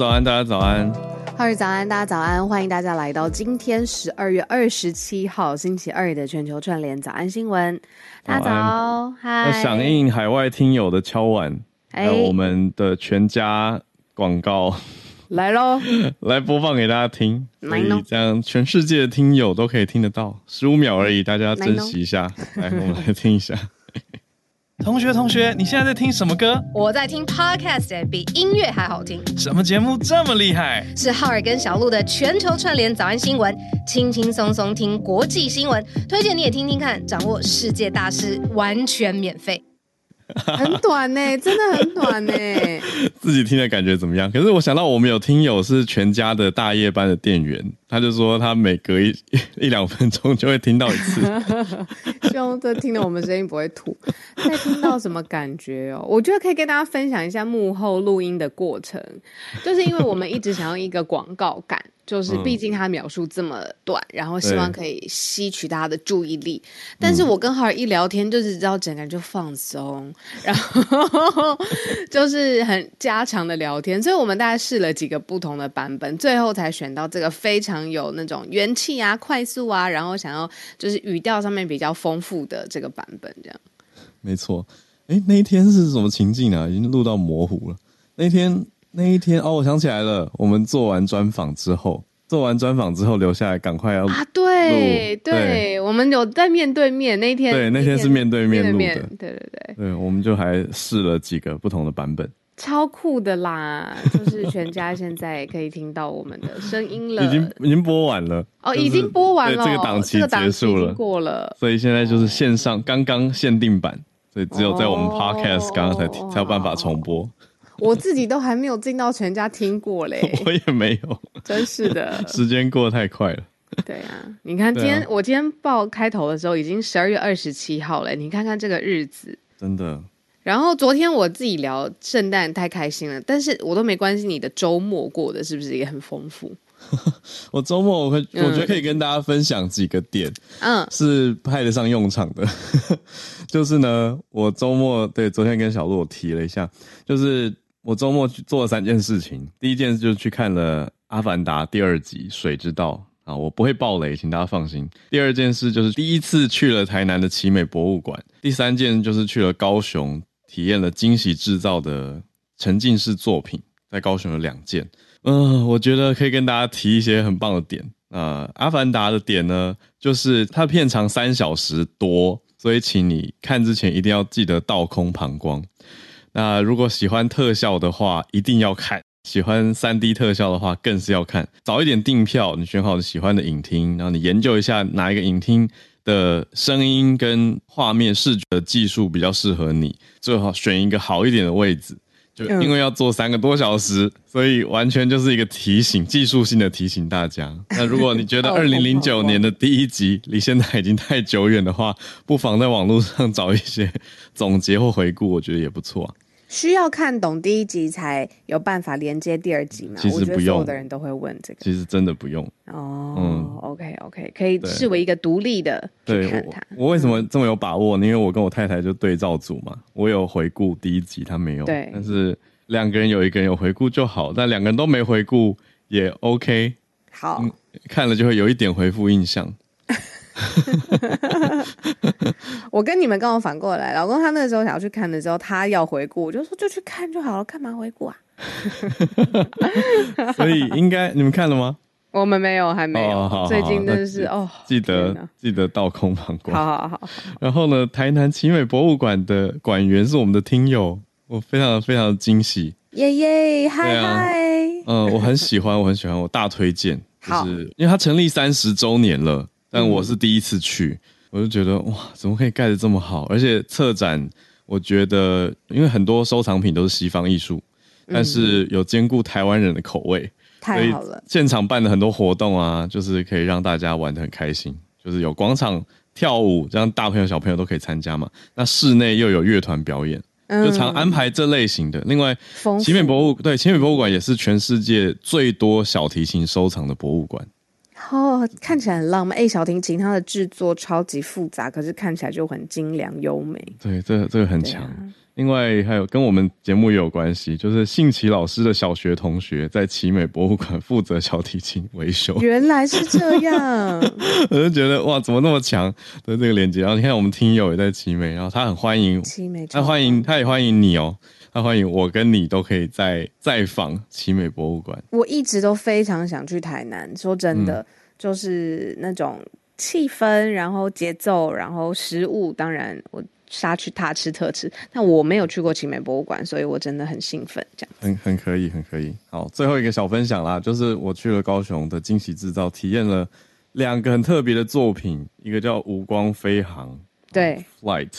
早安，大家早安。哈日早安，大家早安，欢迎大家来到今天十二月二十七号星期二的全球串联早安新闻。大家早，嗨！响应海外听友的敲碗，还有我们的全家广告来喽，来播放给大家听，所以这样全世界的听友都可以听得到，十五秒而已，大家珍惜一下。来，我们来听一下。同学，同学，你现在在听什么歌？我在听 Podcast，比音乐还好听。什么节目这么厉害？是浩尔跟小鹿的全球串联早安新闻，轻轻松松听国际新闻，推荐你也听听看，掌握世界大事完全免费。很短呢，真的很短呢。自己听的感觉怎么样？可是我想到我们有听友是全家的大夜班的店员，他就说他每隔一 一两分钟就会听到一次。希望这听了我们声音不会吐。在听到什么感觉哦？我觉得可以跟大家分享一下幕后录音的过程，就是因为我们一直想要一个广告感。就是，毕竟他描述这么短，嗯，然后希望可以吸取大家的注意力。但是我跟浩尔一聊天，就是知道整个人就放松，然后 就是很家常的聊天。所以我们大概试了几个不同的版本，最后才选到这个非常有那种元气啊、快速啊，然后想要就是语调上面比较丰富的这个版本。这样，没错。哎，那一天是什么情境啊？已经录到模糊了。那天。那一天哦，我想起来了，我们做完专访之后，做完专访之后留下来，赶快要啊，对对，对，我们有在面对面那天，对，那天是面对面录的，对对。对，对，我们就还试了几个不同的版本，超酷的啦，就是全家现在可以听到我们的声音了，已经已经播完了哦，已经播完了，这个档期结束了，过了，所以现在就是线上刚刚限定版，所以只有在我们 Podcast 刚刚才才有办法重播。我自己都还没有进到全家听过嘞，我也没有，真是的，时间过得太快了。对啊，你看今天、啊、我今天报开头的时候已经十二月二十七号了，你看看这个日子，真的。然后昨天我自己聊圣诞太开心了，但是我都没关系，你的周末过的是不是也很丰富？我周末我会我觉得可以跟大家分享几个点，嗯，是派得上用场的。就是呢，我周末对昨天跟小鹿我提了一下，就是。我周末做了三件事情，第一件事就是去看了《阿凡达》第二集《水之道》啊，我不会爆雷，请大家放心。第二件事就是第一次去了台南的奇美博物馆，第三件就是去了高雄，体验了惊喜制造的沉浸式作品，在高雄有两件。嗯，我觉得可以跟大家提一些很棒的点啊，《阿凡达》的点呢，就是它片长三小时多，所以请你看之前一定要记得倒空膀胱。那如果喜欢特效的话，一定要看；喜欢三 D 特效的话，更是要看。早一点订票，你选好你喜欢的影厅，然后你研究一下哪一个影厅的声音跟画面视觉的技术比较适合你，最好选一个好一点的位置。就因为要做三个多小时，所以完全就是一个提醒，技术性的提醒大家。那如果你觉得二零零九年的第一集离现在已经太久远的话，不妨在网络上找一些总结或回顾，我觉得也不错啊。需要看懂第一集才有办法连接第二集吗？其实不用，有的人都会问这个。其实真的不用哦。嗯，OK OK，可以视为一个独立的去看它。我，我为什么这么有把握呢？因为我跟我太太就对照组嘛，我有回顾第一集，她没有。对。但是两个人有一个人有回顾就好，但两个人都没回顾也 OK。好。嗯，看了就会有一点回复印象。我跟你们刚好反过来，老公他那个时候想要去看的时候，他要回顾，我就说就去看就好了，干嘛回顾啊？所以应该你们看了吗？我们没有，还没有。哦、最近真的是哦，记得记得倒空膀胱。好好好。然后呢，台南奇美博物馆的馆员是我们的听友，我非常非常的惊喜。耶耶，嗨嗨。嗯，我很喜欢，我很喜欢，我大推荐。就是因为它成立三十周年了。但我是第一次去，我就觉得哇，怎么可以盖的这么好？而且策展，我觉得因为很多收藏品都是西方艺术，但是有兼顾台湾人的口味，太好了。现场办的很多活动啊，就是可以让大家玩的很开心，就是有广场跳舞，这样大朋友小朋友都可以参加嘛。那室内又有乐团表演，就常安排这类型的。另外，奇美博物对奇美博物馆也是全世界最多小提琴收藏的博物馆。哦，看起来很浪漫。哎，小提琴它的制作超级复杂，可是看起来就很精良优美。对，这个这个很强。另外还有跟我们节目也有关系，就是信奇老师的小学同学在奇美博物馆负责小提琴维修。原来是这样，我就觉得哇，怎么那么强的这个连接？然后你看我们听友也在奇美，然后他很欢迎奇美，他欢迎他也欢迎你哦，他欢迎我跟你都可以再再访奇美博物馆。我一直都非常想去台南，说真的，嗯、就是那种气氛，然后节奏，然后食物，当然我。杀去大吃特吃，但我没有去过奇美博物馆，所以我真的很兴奋。这样很 很可以，很可以。好，最后一个小分享啦，就是我去了高雄的惊喜制造，体验了两个很特别的作品，一个叫《无光飞航》，对，Flight。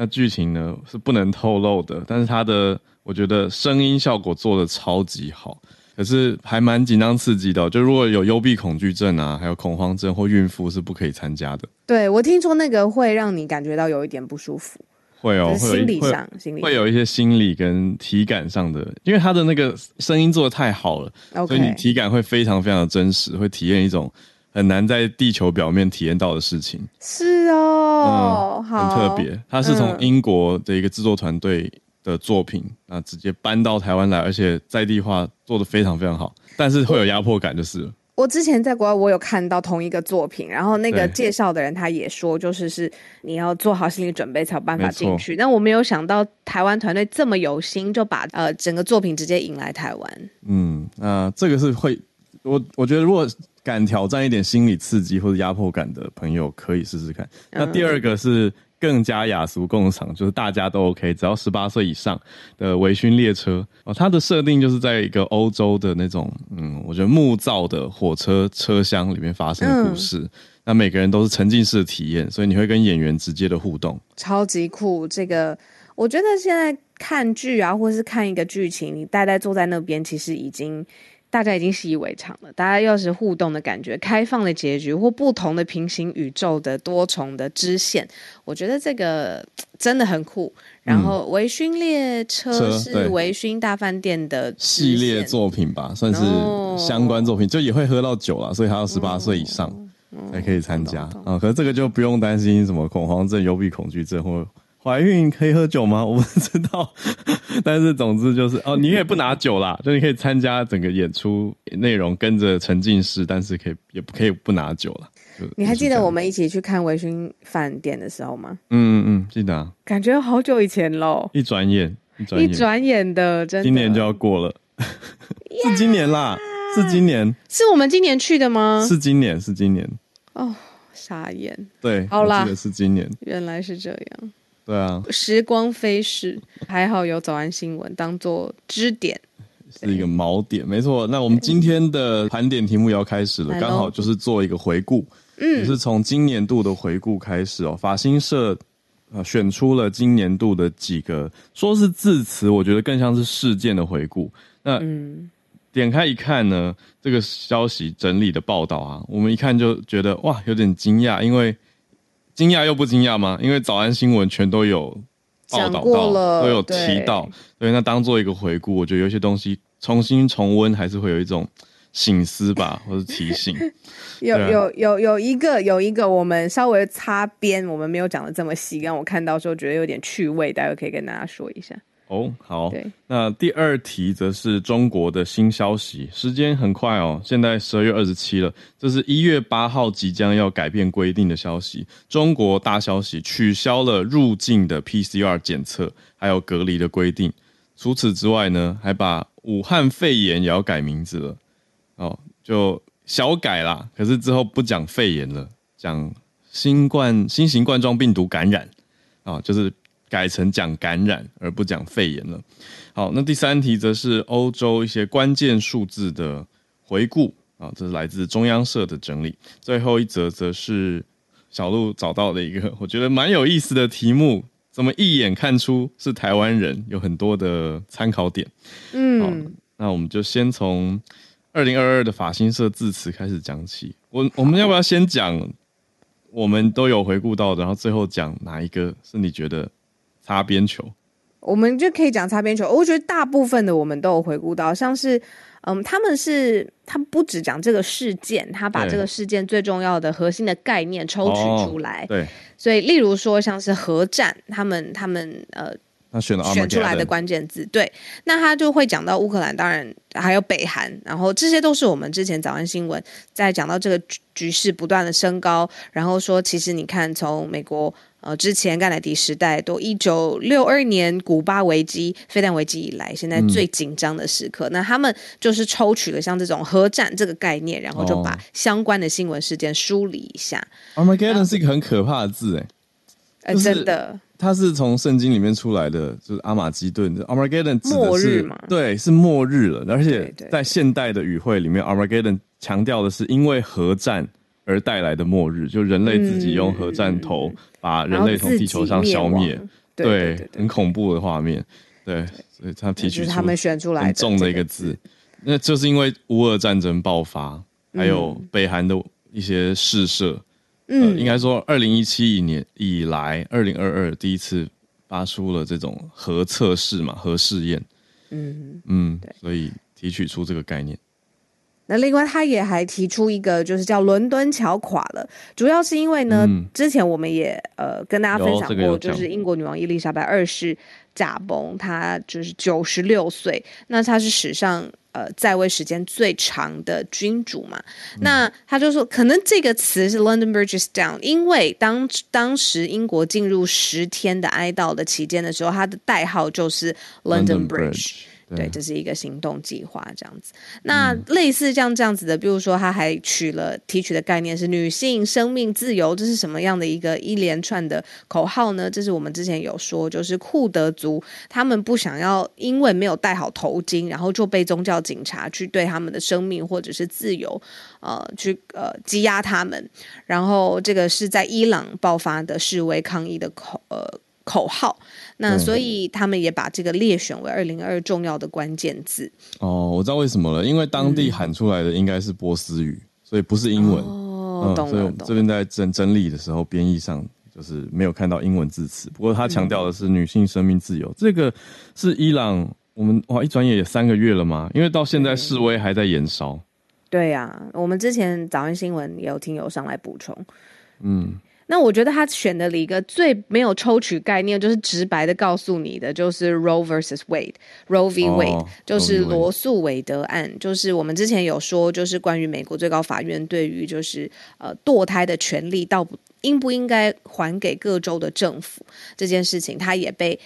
那剧情呢是不能透露的，但是它的我觉得声音效果做的超级好。可是还蛮紧张刺激的，就如果有幽闭恐惧症啊，还有恐慌症或孕妇是不可以参加的。对，我听说那个会让你感觉到有一点不舒服，会哦，心理上，会心理会有一些心理跟体感上的，因为他的那个声音做的太好了.所以你体感会非常非常的真实，会体验一种很难在地球表面体验到的事情。是哦，嗯、很特别。它是从英国的一个制作团队。的作品，那直接搬到台湾来，而且在地化做的非常非常好，但是会有压迫感，就是了。我之前在国外，我有看到同一个作品，然后那个介绍的人他也说，就是是你要做好心理准备才有办法进去。但我没有想到台湾团队这么有心，就把呃整个作品直接引来台湾。嗯，那这个是会，我我觉得如果敢挑战一点心理刺激或者压迫感的朋友，可以试试看。那第二个是。嗯更加雅俗共赏，就是大家都 OK，只要十八岁以上的微醺列车哦。它的设定就是在一个欧洲的那种，嗯，我觉得木造的火车车厢里面发生的故事。嗯、那每个人都是沉浸式的体验，所以你会跟演员直接的互动，超级酷。这个我觉得现在看剧啊，或是看一个剧情，你呆呆坐在那边，其实已经。大家已经习以为常了。大家要是互动的感觉、开放的结局或不同的平行宇宙的多重的支线，我觉得这个真的很酷。然后，微醺列车是微醺大饭店的系列作品吧，算是相关作品，就也会喝到酒了，所以他要十八岁以上才可以参加啊。可是这个就不用担心什么恐慌症、幽闭恐惧症或。怀孕可以喝酒吗？我不知道，但是总之就是哦，你也不拿酒啦，就你可以参加整个演出内容，跟着沉浸式，但是可以也不可以不拿酒了。你还记得我们一起去看微醺饭店的时候吗？嗯嗯嗯，记得啊。感觉好久以前喽，一转眼，一转眼，的，真的，今年就要过了，是今年啦，是今年，是我们今年去的吗？是今年，是今年。哦，傻眼。对，好啦，我记得是今年，原来是这样。对啊，时光飞逝，还好有早安新闻当做支点，是一个锚点，没错。那我们今天的盘点题目也要开始了，刚好就是做一个回顾，嗯，也是从今年度的回顾开始哦。法新社啊选出了今年度的几个，说是字词，我觉得更像是事件的回顾。那嗯，点开一看呢，这个消息整理的报道啊，我们一看就觉得哇，有点惊讶，因为。惊讶又不惊讶吗？因为早安新闻全都有报道到，都有提到，所以，那当做一个回顾，我觉得有些东西重新重温，还是会有一种醒思吧，或者提醒。有有有有一个有一个，我们稍微擦边，我们没有讲的这么细，让我看到时候觉得有点趣味，待会可以跟大家说一下。哦，好。对那第二题则是中国的新消息，时间很快哦，现在十二月二十七了，这是一月八号即将要改变规定的消息。中国大消息，取消了入境的 PCR 检测还有隔离的规定。除此之外呢，还把武汉肺炎也要改名字了。哦，就小改啦，可是之后不讲肺炎了，讲新冠新型冠状病毒感染啊，哦，就是。改成讲感染而不讲肺炎了。好，那第三题则是欧洲一些关键数字的回顾啊，这是来自中央社的整理。最后一则则是小鹿找到的一个 我觉得蛮有意思的题目，怎么一眼看出是台湾人？有很多的参考点。嗯，好，那我们就先从二零二二的法新社致辞开始讲起。我我们要不要先讲我们都有回顾到的，然后最后讲哪一个是你觉得？擦边球，我们就可以讲擦边球。我觉得大部分的我们都有回顾到，像是，嗯，他们是他不只讲这个事件，他把这个事件最重要的核心的概念抽取出来。对，所以例如说像是核战，他们他们呃他选了选出来的关键字。对，那他就会讲到乌克兰，当然还有北韩，然后这些都是我们之前早安新闻在讲到这个局局势不断的升高，然后说其实你看从美国。呃，之前甘乃迪时代，都一九六二年古巴危机、飞弹危机以来，现在最紧张的时刻，嗯、那他们就是抽取了像这种核战这个概念，然后就把相关的新闻事件梳理一下。Armageddon 是一个很可怕的字，哎、呃，真的，它是从圣经里面出来的，就是阿玛基顿。Armageddon 指的是末日嘛？对，是末日了。而且在现代的语汇里面，Armageddon 强调的是因为核战而带来的末日，就人类自己用核战头。把人类从地球上消灭，对，对，对，对，很恐怖的画面，对，所以他提取出他们选出来很重的一个字，那就是因为乌俄战争爆发，还有北韩的一些试射，嗯，呃、应该说二零一七年以来，二零二二第一次发出了这种核测试嘛，核试验，嗯。嗯，所以提取出这个概念。那另外，他也还提出一个，就是叫伦敦桥垮了，主要是因为呢，嗯、之前我们也呃跟大家分享过，这个、就是英国女王伊丽莎白二世驾崩，她就是九十六岁，那她是史上呃在位时间最长的君主嘛。嗯、那他就说，可能这个词是 London Bridge is down，因为当当时英国进入十天的哀悼的期间的时候，它的代号就是 London Bridge。对，这是一个行动计划，这样子。那类似像这样子的，比如说，他还取了提取的概念是女性生命自由，这是什么样的一个一连串的口号呢？这是我们之前有说，就是库德族他们不想要因为没有戴好头巾，然后就被宗教警察去对他们的生命或者是自由，呃，去呃羁押他们。然后这个是在伊朗爆发的示威抗议的口呃。口号，那所以他们也把这个列选为二零二二重要的关键字。哦，我知道为什么了，因为当地喊出来的应该是波斯语，所以不是英文。哦，懂了。所以我们这边在整整理的时候，编译上就是没有看到英文字词。不过他强调的是女性生命自由，嗯、这个是伊朗。我们哇，一转眼也三个月了吗？因为到现在示威还在延烧。对呀、啊，我们之前早安新闻也有听友上来补充。嗯。那我觉得他选的一个最没有抽取概念，就是直白的告诉你的，就是 Roe versus Wade，Roe v Wade，、oh, 就是罗素韦德案，就是我们之前有说，就是关于美国最高法院对于就是呃堕胎的权利，到不应不应该还给各州的政府这件事情，他也被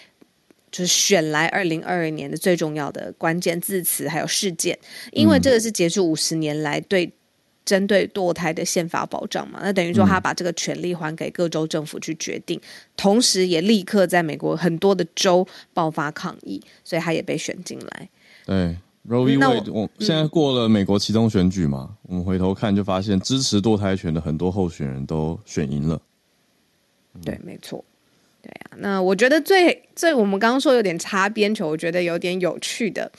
就是选来二零二二年的最重要的关键字词还有事件，因为这个是结束五十年来对。针对堕胎的宪法保障嘛，那等于说他把这个权利还给各州政府去决定，嗯、同时也立刻在美国很多的州爆发抗议，所以他也被选进来。对，Roe v. Wade，我现在过了美国其中选举嘛，嗯、我们回头看就发现支持堕胎权的很多候选人都选赢了。嗯、对，没错。对啊，那我觉得最最我们刚刚说有点擦边球，我觉得有点有趣的，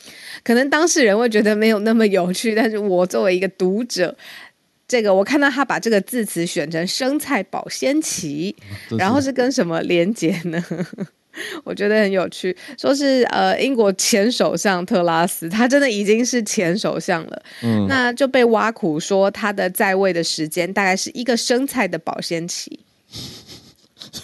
可能当事人会觉得没有那么有趣，但是我作为一个读者，这个我看到他把这个字词选成生菜保鲜期，然后是跟什么连接呢？我觉得很有趣，说是呃英国前首相特拉斯，他真的已经是前首相了，嗯，那就被挖苦说他的在位的时间大概是一个生菜的保鲜期。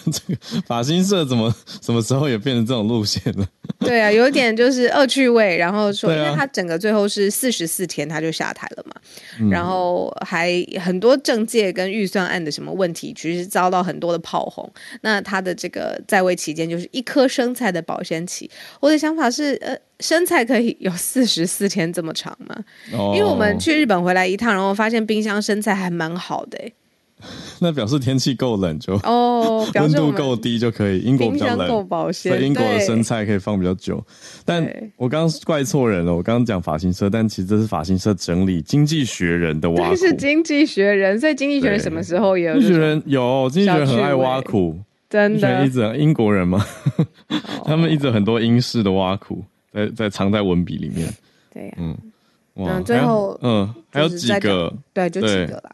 这个法新社怎么什么时候也变成这种路线了？对啊，有点就是恶趣味。然后说，因为他整个最后是四十四天他就下台了嘛，嗯、然后还很多政界跟预算案的什么问题，其实遭到很多的炮轰。那他的这个在位期间就是一颗生菜的保鲜期。我的想法是，呃，生菜可以有四十四天这么长吗？哦、因为我们去日本回来一趟，然后发现冰箱生菜还蛮好的、欸 那表示天气够冷就哦，温度够低就可以。英国比较冷，够保鲜，所以英国的生菜可以放比较久。但我刚刚怪错人了，我刚刚讲发型社，但其实这是发型社整理《经济学人》的挖苦。是《经济学人》，所以《经济学人》什么时候也有？《经济学人》有，《经济学人》很爱挖苦，真的。一直英国人吗，他们一直很多英式的挖苦，在在藏在文笔里面。对，嗯，哇，最后嗯，还有几个，对，就几个了。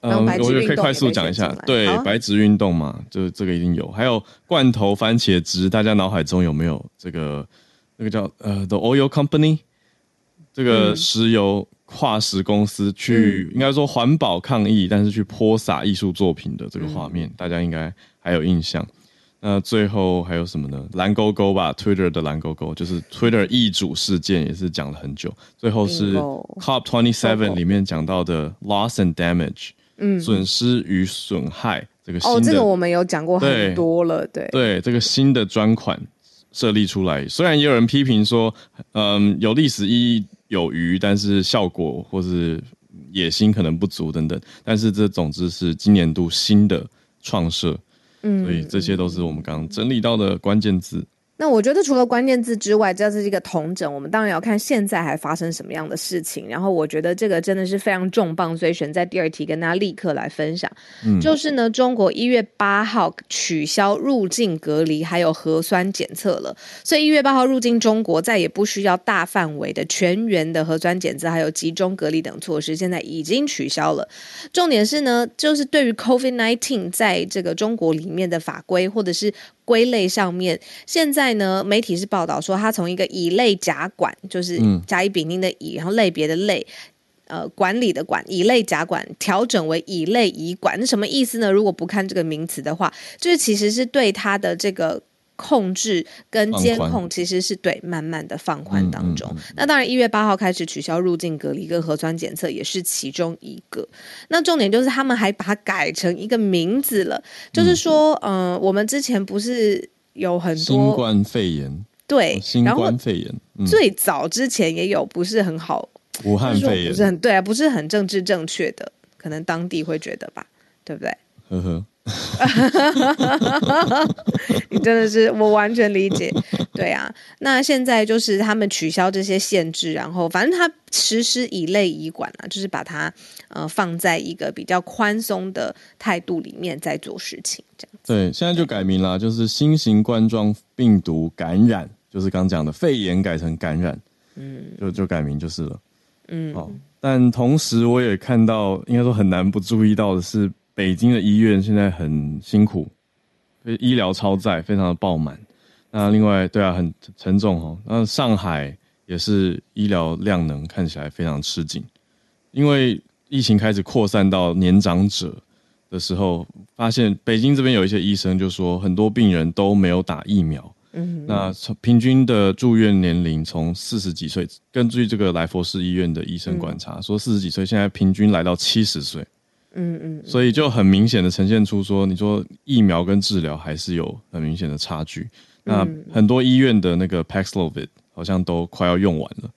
嗯，我觉得可以快速讲一下，对，白纸运动嘛，就这个一定有。还有罐头番茄汁，大家脑海中有没有这个那个叫呃 The Oil Company 这个石油化石公司去，应该说环保抗议，但是去泼洒艺术作品的这个画面，大家应该还有印象。那最后还有什么呢？蓝勾勾吧，Twitter 的蓝勾勾，就是 Twitter 易主事件也是讲了很久。最后是 COP Twenty Seven 里面讲到的 Loss and Damage，嗯，损失与损害这个新的哦，这个我们有讲过很多了，对对，对，这个新的专款设立出来，虽然也有人批评说，嗯，有历史意义有余，但是效果或是野心可能不足等等，但是这总之是今年度新的创设。嗯，所以这些都是我们刚刚整理到的关键字。那我觉得除了关键字之外，这是一个同整。我们当然要看现在还发生什么样的事情。然后我觉得这个真的是非常重磅，所以选在第二题跟大家立刻来分享。嗯，就是呢，中国一月八号取消入境隔离还有核酸检测了，所以一月八号入境中国再也不需要大范围的全员的核酸检测还有集中隔离等措施，现在已经取消了。重点是呢，就是对于 COVID-19 在这个中国里面的法规或者是。归类上面，现在呢，媒体是报道说，它从一个乙类甲管，就是甲乙丙丁的乙，然后类别的类，呃，管理的管，乙类甲管调整为乙类乙管，那什么意思呢？如果不看这个名词的话，就是其实是对它的这个。控制跟监控其实是对慢慢的放宽当中。嗯嗯嗯、那当然，一月八号开始取消入境隔离跟核酸检测也是其中一个。那重点就是他们还把它改成一个名字了，就是说，嗯、呃，我们之前不是有很多新冠肺炎，对，新冠肺炎，嗯、最早之前也有不是很好，武汉肺炎不是很对啊，不是很政治正确的，可能当地会觉得吧，对不对？呵呵。你真的是我完全理解，对啊。那现在就是他们取消这些限制，然后反正他实施乙类乙管啊，就是把它呃放在一个比较宽松的态度里面在做事情，这样子。对，现在就改名了，就是新型冠状病毒感染，就是刚讲的肺炎改成感染，嗯，就就改名就是了，嗯。哦，但同时我也看到，应该说很难不注意到的是。北京的医院现在很辛苦，医疗超载，非常的爆满。那另外，对啊，很沉重哦。那上海也是医疗量能看起来非常吃紧，因为疫情开始扩散到年长者的时候，发现北京这边有一些医生就说，很多病人都没有打疫苗。嗯，那从平均的住院年龄从四十几岁，根据这个来佛士医院的医生观察，嗯、说四十几岁现在平均来到七十岁。嗯嗯，所以就很明显的呈现出说，你说疫苗跟治疗还是有很明显的差距。那很多医院的那个 Paxlovid 好像都快要用完了，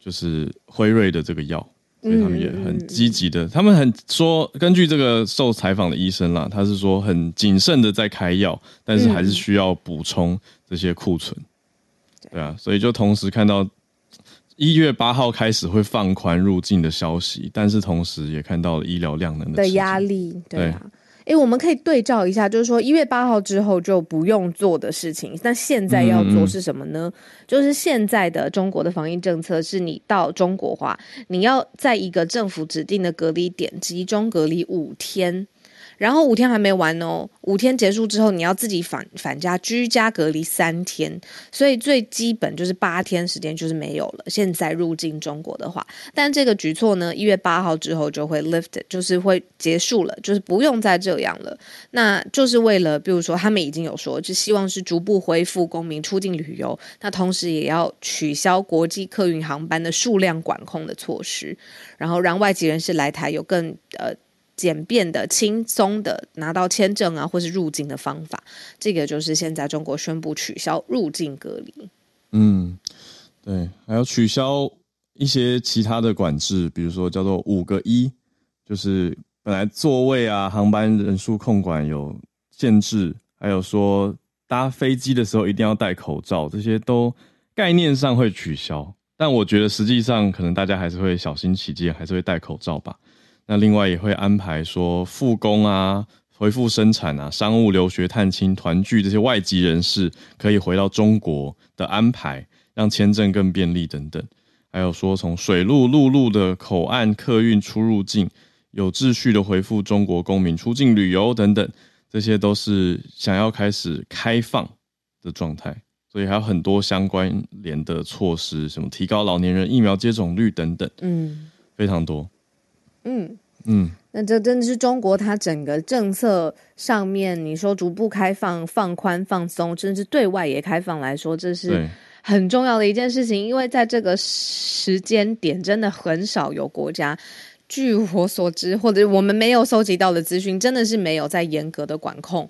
就是辉瑞的这个药，所以他们也很积极的。他们很说，根据这个受采访的医生啦，他是说很谨慎的在开药，但是还是需要补充这些库存。对啊，所以就同时看到。一月八号开始会放宽入境的消息，但是同时也看到了医疗量能的压力。对啊，哎对，我们可以对照一下，就是说一月八号之后就不用做的事情，那现在要做是什么呢？就是现在的中国的防疫政策是，你到中国话，你要在一个政府指定的隔离点集中隔离五天。然后五天还没完哦，五天结束之后，你要自己返返家居家隔离三天，所以最基本就是八天时间就是没有了。现在入境中国的话，但这个举措呢，一月八号之后就会 lift，就是会结束了，就是不用再这样了。那就是为了，比如说他们已经有说，就希望是逐步恢复公民出境旅游，那同时也要取消国际客运航班的数量管控的措施，然后让外籍人士来台有更呃。简便的、轻松的拿到签证啊，或是入境的方法，这个就是现在中国宣布取消入境隔离。嗯，对，还有取消一些其他的管制，比如说叫做五个一，就是本来座位啊、航班人数控管有限制，还有说搭飞机的时候一定要戴口罩，这些都概念上会取消，但我觉得实际上可能大家还是会小心起见，还是会戴口罩吧。那另外也会安排说复工啊、恢复生产啊、商务、留学、探亲、团聚这些外籍人士可以回到中国的安排，让签证更便利等等。还有说从水路、陆路的口岸客运出入境有秩序的回复中国公民出境旅游等等，这些都是想要开始开放的状态。所以还有很多相关联的措施，什么提高老年人疫苗接种率等等，嗯，非常多。嗯嗯，那这真的是中国它整个政策上面，你说逐步开放、放宽、放松，甚至对外也开放来说，这是很重要的一件事情。因为在这个时间点，真的很少有国家，据我所知，或者我们没有搜集到的资讯，真的是没有在严格的管控。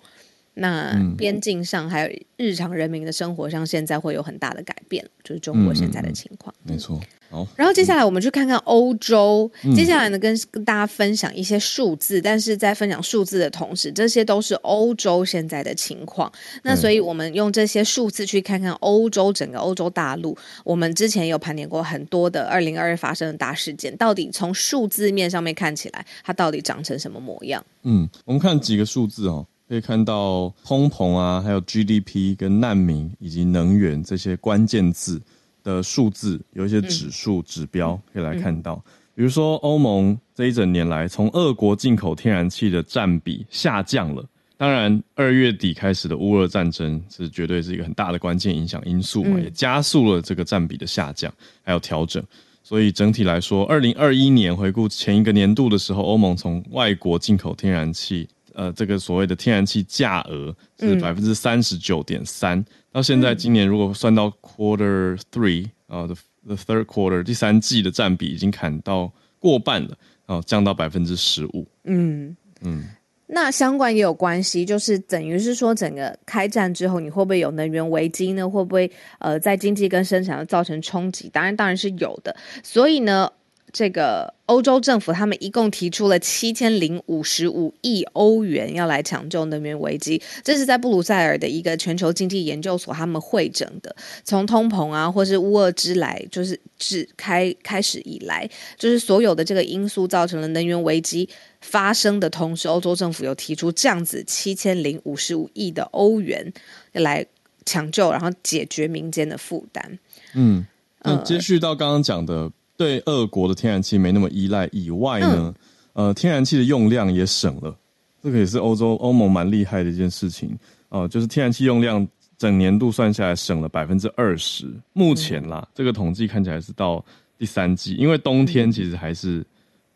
那边境上还有日常人民的生活上，现在会有很大的改变，就是中国现在的情况。没错。好，然后接下来我们去看看欧洲。嗯、接下来呢，跟跟大家分享一些数字，但是在分享数字的同时，这些都是欧洲现在的情况。那所以我们用这些数字去看看欧洲整个欧洲大陆。我们之前有盘点过很多的二零二二发生的大事件，到底从数字面上面看起来，它到底长成什么模样？嗯，我们看几个数字哦。可以看到通膨啊，还有 GDP 跟难民以及能源这些关键字的数字，有一些指数指标可以来看到。比如说，欧盟这一整年来，从俄国进口天然气的占比下降了。当然，二月底开始的乌俄战争是绝对是一个很大的关键影响因素嘛，也加速了这个占比的下降还有调整。所以整体来说，二零二一年回顾前一个年度的时候，欧盟从外国进口天然气。呃，这个所谓的天然气价额是百分之三十九点三，到现在今年如果算到 quarter three 啊，the the third quarter 第三季的占比已经砍到过半了，然后降到百分之十五。嗯嗯，那相关也有关系，就是等于是说，整个开战之后，你会不会有能源危机呢？会不会呃，在经济跟生产造成冲击？当然，当然是有的。所以呢。这个欧洲政府他们一共提出了七千零五十五亿欧元，要来抢救能源危机。这是在布鲁塞尔的一个全球经济研究所他们会诊的。从通膨啊，或是乌俄之来，就是自开开始以来，就是所有的这个因素造成了能源危机发生的同时，欧洲政府有提出这样子七千零五十五亿的欧元来抢救，然后解决民间的负担。嗯，那接续到刚刚讲的。对俄国的天然气没那么依赖以外呢，嗯、呃，天然气的用量也省了，这个也是欧洲欧盟蛮厉害的一件事情啊、呃，就是天然气用量整年度算下来省了百分之二十。目前啦，嗯、这个统计看起来是到第三季，因为冬天其实还是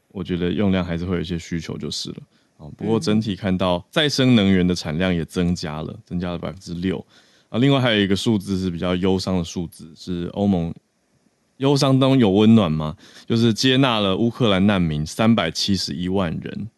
我觉得用量还是会有一些需求就是了啊。不过整体看到再生能源的产量也增加了，增加了百分之六啊。另外还有一个数字是比较忧伤的数字，是欧盟。忧伤当中有温暖吗？就是接纳了乌克兰难民三百七十一万人，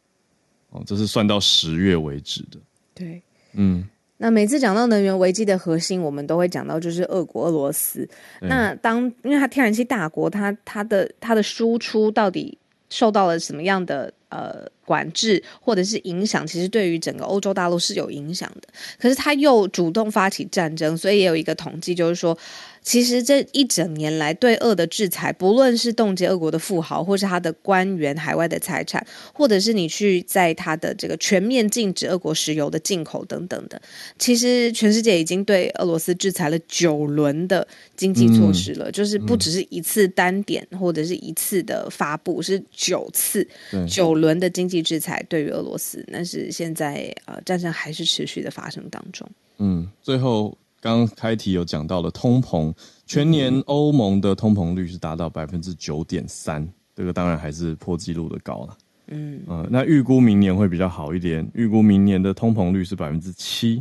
哦，这是算到十月为止的。对，嗯，那每次讲到能源危机的核心，我们都会讲到就是俄国俄罗斯。那当因为它天然气大国，它它的它的输出到底受到了什么样的呃管制或者是影响？其实对于整个欧洲大陆是有影响的。可是它又主动发起战争，所以也有一个统计，就是说。其实这一整年来对俄的制裁，不论是冻结俄国的富豪，或是他的官员、海外的财产，或者是你去在他的这个全面禁止俄国石油的进口等等的，其实全世界已经对俄罗斯制裁了九轮的经济措施了，嗯、就是不只是一次单点或者是一次的发布，是九次九轮的经济制裁对于俄罗斯，但是现在呃战争还是持续的发生当中。嗯，最后。刚刚开题有讲到了通膨，全年欧盟的通膨率是达到百分之九点三，这个当然还是破纪录的高了。嗯呃，那预估明年会比较好一点，预估明年的通膨率是百分之七。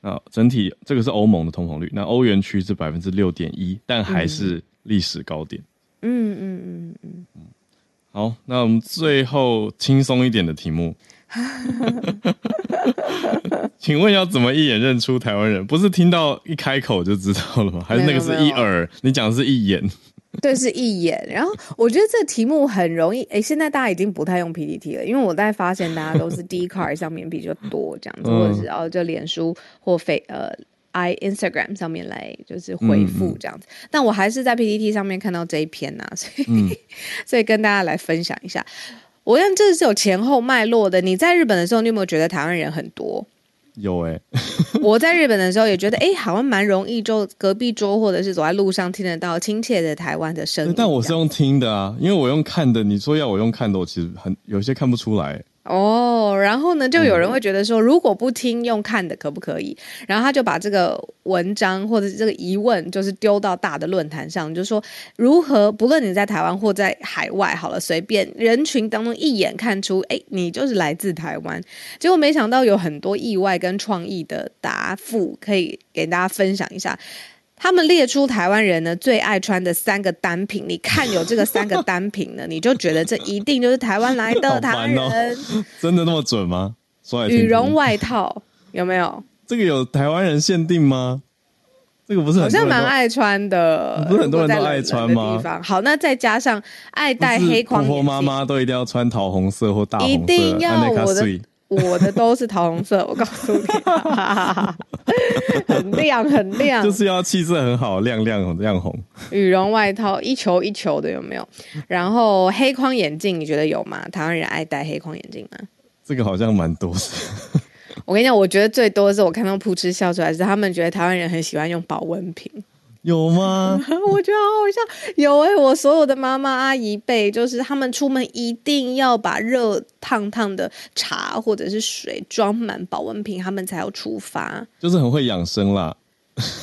那整体这个是欧盟的通膨率，那欧元区是百分之六点一，但还是历史高点。嗯嗯嗯嗯嗯。好，那我们最后轻松一点的题目。请问要怎么一眼认出台湾人？不是听到一开口就知道了吗？还是那个是一耳？你讲的是一眼？对，是一眼。然后我觉得这题目很容易。哎，现在大家已经不太用 PPT 了，因为我在发现大家都是 Dcard 上面比较多这样子，或者是哦，就脸书或非呃 i Instagram 上面来就是回复这样子。但我还是在 PPT 上面看到这一篇呐、啊，所以、嗯、所以跟大家来分享一下。我认这是有前后脉络的。你在日本的时候，你有没有觉得台湾人很多？有哎、欸，我在日本的时候也觉得，哎、欸，好像蛮容易，就隔壁桌或者是走在路上听得到亲切的台湾的声音。但我是用听的啊，因为我用看的，你说要我用看的，我其实很有些看不出来。哦，然后呢，就有人会觉得说，如果不听用看的可不可以？然后他就把这个文章或者这个疑问，就是丢到大的论坛上，就说如何不论你在台湾或在海外，好了，随便人群当中一眼看出，哎，你就是来自台湾。结果没想到有很多意外跟创意的答复，可以给大家分享一下。他们列出台湾人呢最爱穿的三个单品，你看有这个三个单品呢，你就觉得这一定就是台湾来的台湾人。哦，真的那么准吗？说来听听。羽绒外套有没有？这个有台湾人限定吗？这个不是很多人好像蛮爱穿的，不是很多人都爱穿吗？好，那再加上爱戴黑框眼镜，婆婆妈妈都一定要穿桃红色或大红色，一定要我的。我的都是桃红色，我告诉你，很亮很亮，就是要气色很好，亮亮亮红。羽绒外套一球一球的有没有？然后黑框眼镜，你觉得有吗？台湾人爱戴黑框眼镜吗？这个好像蛮多的。我跟你讲，我觉得最多的是我看到噗嗤笑出来，是他们觉得台湾人很喜欢用保温瓶。有吗？我觉得好好笑。有哎、欸，我所有的妈妈阿姨辈，就是他们出门一定要把热烫烫的茶或者是水装满保温瓶，他们才要出发。就是很会养生啦，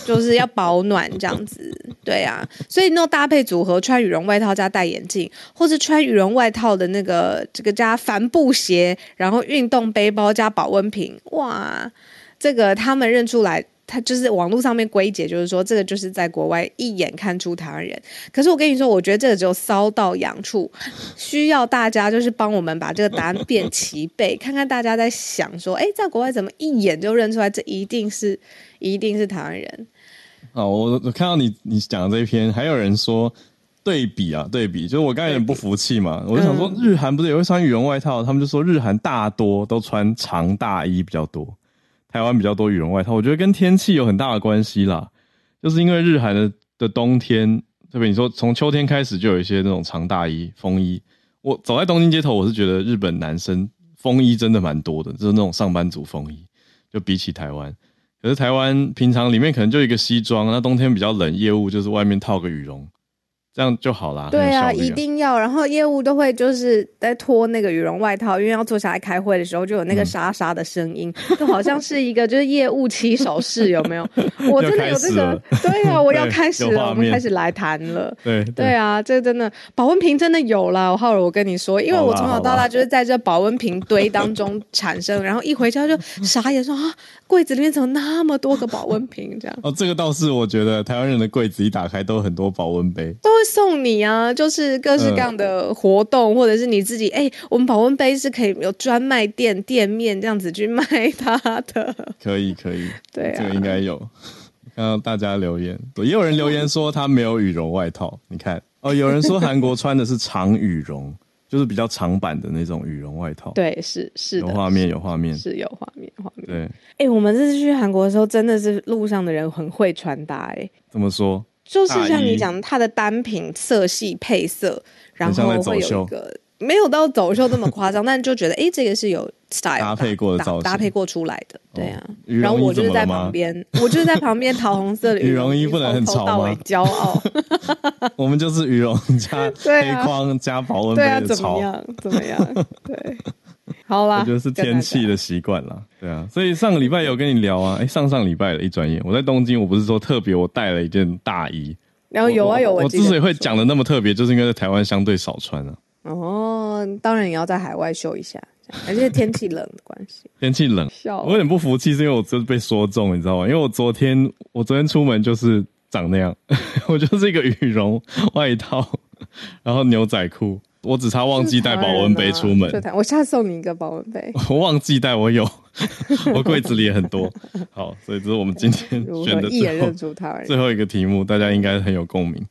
就是要保暖这样子。对啊，所以那种搭配组合，穿羽绒外套加戴眼镜，或是穿羽绒外套的那个这个加帆布鞋，然后运动背包加保温瓶，哇，这个他们认出来。他就是网络上面归结，就是说这个就是在国外一眼看出台湾人。可是我跟你说，我觉得这个只有骚到痒处，需要大家就是帮我们把这个答案变齐备，看看大家在想说，哎，在国外怎么一眼就认出来，这一定是一定是台湾人。哦，我我看到你你讲的这一篇，还有人说对比啊，对比，就是我刚才有点不服气嘛，我就想说，日韩不是也会穿羽绒外套，他们就说日韩大多都穿长大衣比较多。台湾比较多羽绒外套，我觉得跟天气有很大的关系啦。就是因为日韩的的冬天，特别你说从秋天开始就有一些那种长大衣、风衣。我走在东京街头，我是觉得日本男生风衣真的蛮多的，就是那种上班族风衣，就比起台湾。可是台湾平常里面可能就一个西装，那冬天比较冷，业务就是外面套个羽绒。这样就好啦。对啊，一定要。然后业务都会就是在脱那个羽绒外套，因为要坐下来开会的时候，就有那个沙沙的声音，嗯、就好像是一个就是业务起手式，有没有？我真的有这个。对啊，我要开始了，我们开始来谈了。对对，对啊，这真的保温瓶真的有了，浩尔，我跟你说，因为我从小到大就是在这保温瓶堆当中产生，然后一回家就傻眼说啊，柜子里面怎么那么多个保温瓶？这样哦，这个倒是我觉得台湾人的柜子一打开都很多保温杯。送你啊，就是各式各样的活动，呃、或者是你自己哎、欸，我们保温杯是可以有专卖店店面这样子去卖它的。可以可以，对、啊，这个应该有。看到大家留言，也有人留言说他没有羽绒外套。你看哦，有人说韩国穿的是长羽绒，就是比较长版的那种羽绒外套。对，是是有画面有画面是有画面画面。对，哎、欸，我们这次去韩国的时候，真的是路上的人很会穿搭哎、欸。怎么说？就是像你讲，它的单品色系配色，然后会有一个没有到走秀这么夸张，但就觉得哎，这个是有 style 搭配过的造型，搭配过出来的，对啊。然后我就是在旁边，我就是在旁边桃红色的羽绒衣不能很潮吗？骄傲，我们就是羽绒加 黑框加保温杯的潮，怎么样？怎么样？对。好啦，我觉得是天气的习惯啦，对啊，所以上个礼拜有跟你聊啊，哎、欸，上上礼拜了一转眼，我在东京，我不是说特别，我带了一件大衣，然后有啊有，我，我之所以会讲的那么特别，就是因为在台湾相对少穿啊。哦，当然也要在海外秀一下，而且天气冷的关系，天气冷，我有点不服气，是因为我就是被说中，你知道吗？因为我昨天我昨天出门就是长那样，我就是一个羽绒外套，然后牛仔裤。我只差忘记带保温杯出门。我下次送你一个保温杯。我忘记带，我有，我柜子里也很多。好，所以这是我们今天选的最后最后一个题目，大家应该很有共鸣。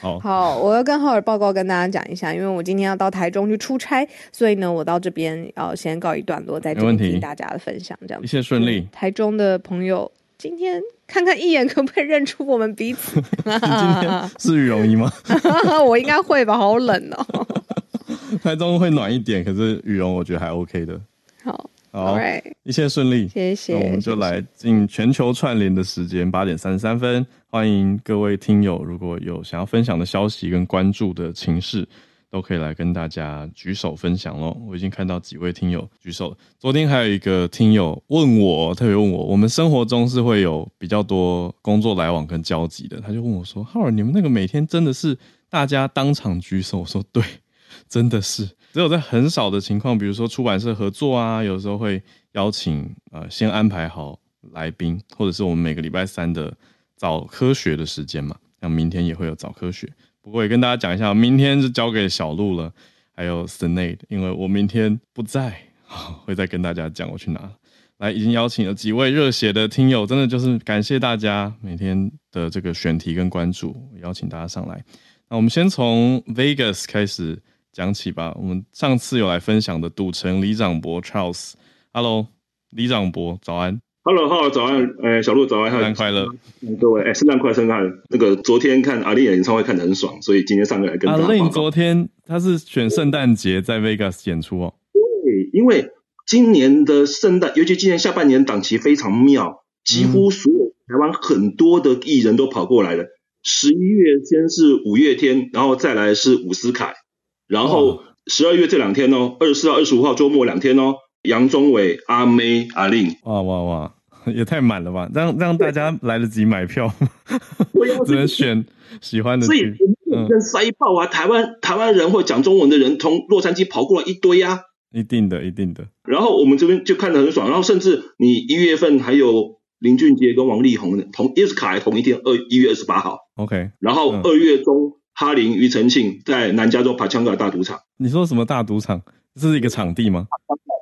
好，好，我要跟浩尔报告跟大家讲一下，因为我今天要到台中去出差，所以呢，我到这边要先告一段落，在这边听大家的分享，这样一切顺利。台中的朋友，今天看看一眼，可不可以认出我们彼此？你 今天是羽绒衣吗？我应该会吧，好冷哦。台中会暖一点，可是羽绒我觉得还 OK 的。好，好，right. 一切顺利，谢谢。我们就来进全球串联的时间，八点三十三分，欢迎各位听友，如果有想要分享的消息跟关注的情势，都可以来跟大家举手分享喽。我已经看到几位听友举手了。昨天还有一个听友问我，特别问我，我们生活中是会有比较多工作来往跟交集的，他就问我说：“浩尔，你们那个每天真的是大家当场举手？”我说：“对，真的是。只有在很少的情况，比如说出版社合作啊，有时候会邀请呃先安排好来宾，或者是我们每个礼拜三的早科学的时间嘛，像明天也会有早科学。”不过也跟大家讲一下，明天就交给小鹿了，还有 Sinead，因为我明天不在，会再跟大家讲我去哪。来，已经邀请了几位热血的听友，真的就是感谢大家每天的这个选题跟关注，邀请大家上来。那我们先从 Vegas 开始讲起吧。我们上次有来分享的赌城李长博 Charles，Hello，李长博，早安。Hello，Hello，早安，哎，小鹿早安，圣诞快乐，各位，哎，圣诞快乐，圣诞。那个昨天看阿令的演唱会看得很爽，所以今天上个来跟大家。阿令昨天他是选圣诞节在 Vegas 演出哦。对，因为今年的圣诞，尤其今年下半年档期非常妙，几乎所有台湾很多的艺人都跑过来了。十一月先是五月天，然后再来是伍思凯，然后十二月这两天哦，二十四号、二十五号周末两天哦。杨宗纬、阿妹、阿令，哇哇哇，也太满了吧！让让大家来得及买票，只能选喜欢的。所以跟塞爆啊！台湾台湾人或讲中文的人从洛杉矶跑过来一堆呀、啊，一定的，一定的。然后我们这边就看得很爽，然后甚至你一月份还有林俊杰跟王力宏的同也是卡在同一天，二一月二十八号。OK，然后二月中、嗯、哈林、庾澄庆在南加州帕强卡大赌场。你说什么大赌场？这是一个场地吗？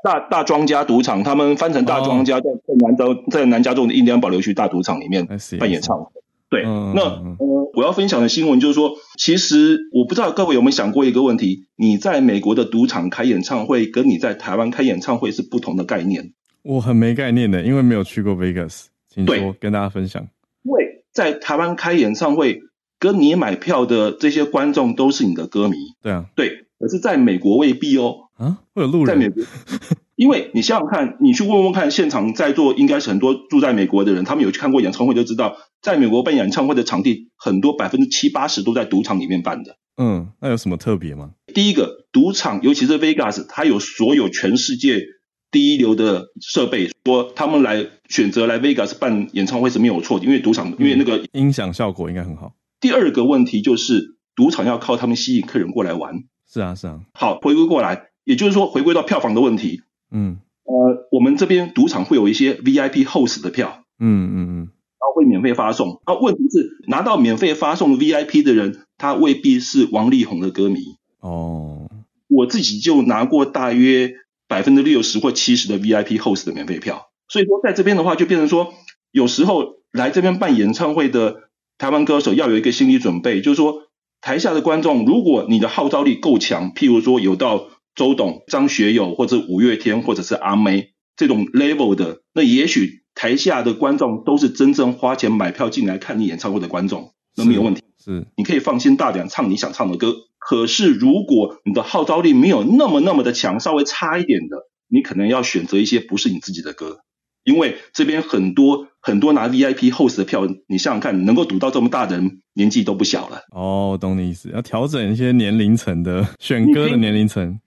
大大庄家赌场，他们翻成大庄家，在在南州，在南加州的印第安保留区大赌场里面办演唱会。对，那呃，我要分享的新闻就是说，其实我不知道各位有没有想过一个问题：你在美国的赌场开演唱会，跟你在台湾开演唱会是不同的概念。我很没概念的，因为没有去过 Vegas，请说跟大家分享。因为在台湾开演唱会，跟你买票的这些观众都是你的歌迷。对啊，对，可是在美国未必哦。啊，会有路人在美国，因为你想想看，你去问问看，现场在座应该是很多住在美国的人，他们有去看过演唱会就知道，在美国办演唱会的场地很多百分之七八十都在赌场里面办的。嗯，那有什么特别吗？第一个，赌场尤其是 Vegas，它有所有全世界第一流的设备，说他们来选择来 Vegas 办演唱会是没有错的，因为赌场因为那个音响效果应该很好。第二个问题就是赌场要靠他们吸引客人过来玩。是啊，是啊。好，回归过来。也就是说，回归到票房的问题，嗯，呃，我们这边赌场会有一些 VIP host 的票，嗯嗯嗯，然后会免费发送。啊，问题是拿到免费发送 VIP 的人，他未必是王力宏的歌迷。哦，我自己就拿过大约百分之六十或七十的 VIP host 的免费票。所以说，在这边的话，就变成说，有时候来这边办演唱会的台湾歌手要有一个心理准备，就是说，台下的观众，如果你的号召力够强，譬如说有到。周董、张学友，或者五月天，或者是阿妹这种 level 的，那也许台下的观众都是真正花钱买票进来看你演唱会的观众，那没有问题。是，你可以放心大胆唱你想唱的歌。可是如果你的号召力没有那么那么的强，稍微差一点的，你可能要选择一些不是你自己的歌，因为这边很多很多拿 VIP host 的票，你想想看，能够赌到这么大的人，年纪都不小了。哦，懂你意思，要调整一些年龄层的选歌的年龄层。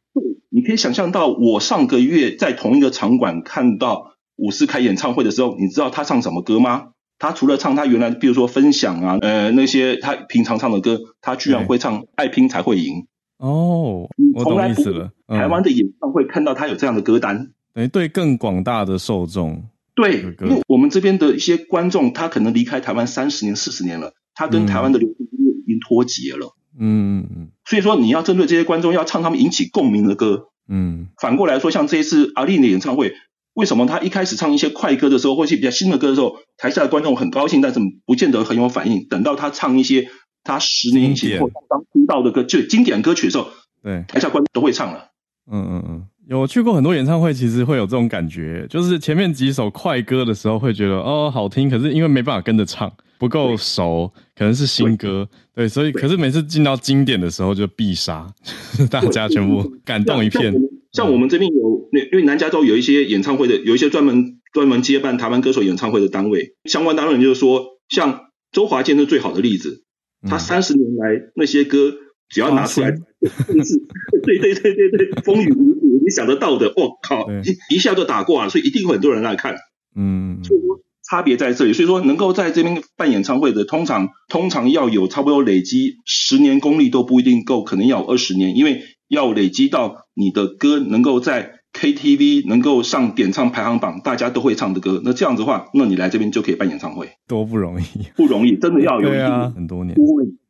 你可以想象到，我上个月在同一个场馆看到伍思凯演唱会的时候，你知道他唱什么歌吗？他除了唱他原来，比如说分享啊，呃，那些他平常唱的歌，他居然会唱《爱拼才会赢》。哦，我懂意思了。台湾的演唱会看到他有这样的歌单，等于对更广大的受众。对，因为我们这边的一些观众，他可能离开台湾三十年、四十年了，他跟台湾的流行音乐已经脱节了。嗯嗯嗯。所以说，你要针对这些观众，要唱他们引起共鸣的歌。嗯，反过来说，像这一次阿丽的演唱会，为什么他一开始唱一些快歌的时候，或是比较新的歌的时候，台下的观众很高兴，但是不见得很有反应。等到他唱一些他十年前或刚出道的歌，就经典歌曲的时候，对，台下观众都会唱了。嗯嗯嗯，有去过很多演唱会，其实会有这种感觉，就是前面几首快歌的时候会觉得哦好听，可是因为没办法跟着唱，不够熟，可能是新歌，对，对，所以可是每次进到经典的时候就必杀，大家全部感动一片。像我们这边有那，因为南加州有一些演唱会的，有一些专门专门接办台湾歌手演唱会的单位，相关单位就是说，像周华健是最好的例子，他三十年来那些歌。只要拿出来，是 对对对对对，风雨无阻，你想得到的，我靠，一一下就打过了，所以一定会很多人来看。嗯，所以说差别在这里，所以说能够在这边办演唱会的，通常通常要有差不多累积十年功力都不一定够，可能要有二十年，因为要累积到你的歌能够在 KTV 能够上点唱排行榜，大家都会唱的歌，那这样子的话，那你来这边就可以办演唱会，多不容易，不容易，真的要有一定、啊、很多年。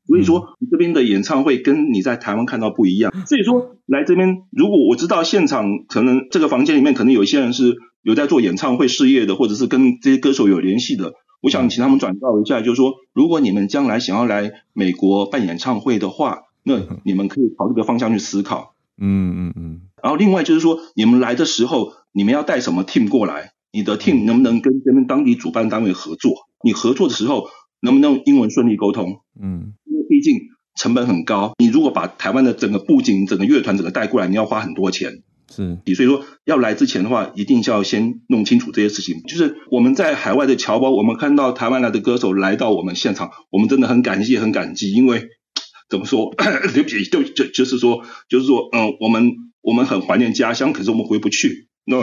所以说，你这边的演唱会跟你在台湾看到不一样。所以说，来这边，如果我知道现场可能这个房间里面可能有一些人是有在做演唱会事业的，或者是跟这些歌手有联系的，我想请他们转告一下，就是说，如果你们将来想要来美国办演唱会的话，那你们可以朝这个方向去思考。嗯嗯嗯。然后另外就是说，你们来的时候，你们要带什么 team 过来？你的 team 能不能跟这边当地主办单位合作？你合作的时候能不能英文顺利沟通？嗯。因为毕竟成本很高，你如果把台湾的整个布景、整个乐团整个带过来，你要花很多钱。是，所以说要来之前的话，一定是要先弄清楚这些事情。就是我们在海外的侨胞，我们看到台湾来的歌手来到我们现场，我们真的很感谢、很感激。因为怎么说？对不起，就就就是说，就是说，嗯，我们我们很怀念家乡，可是我们回不去。那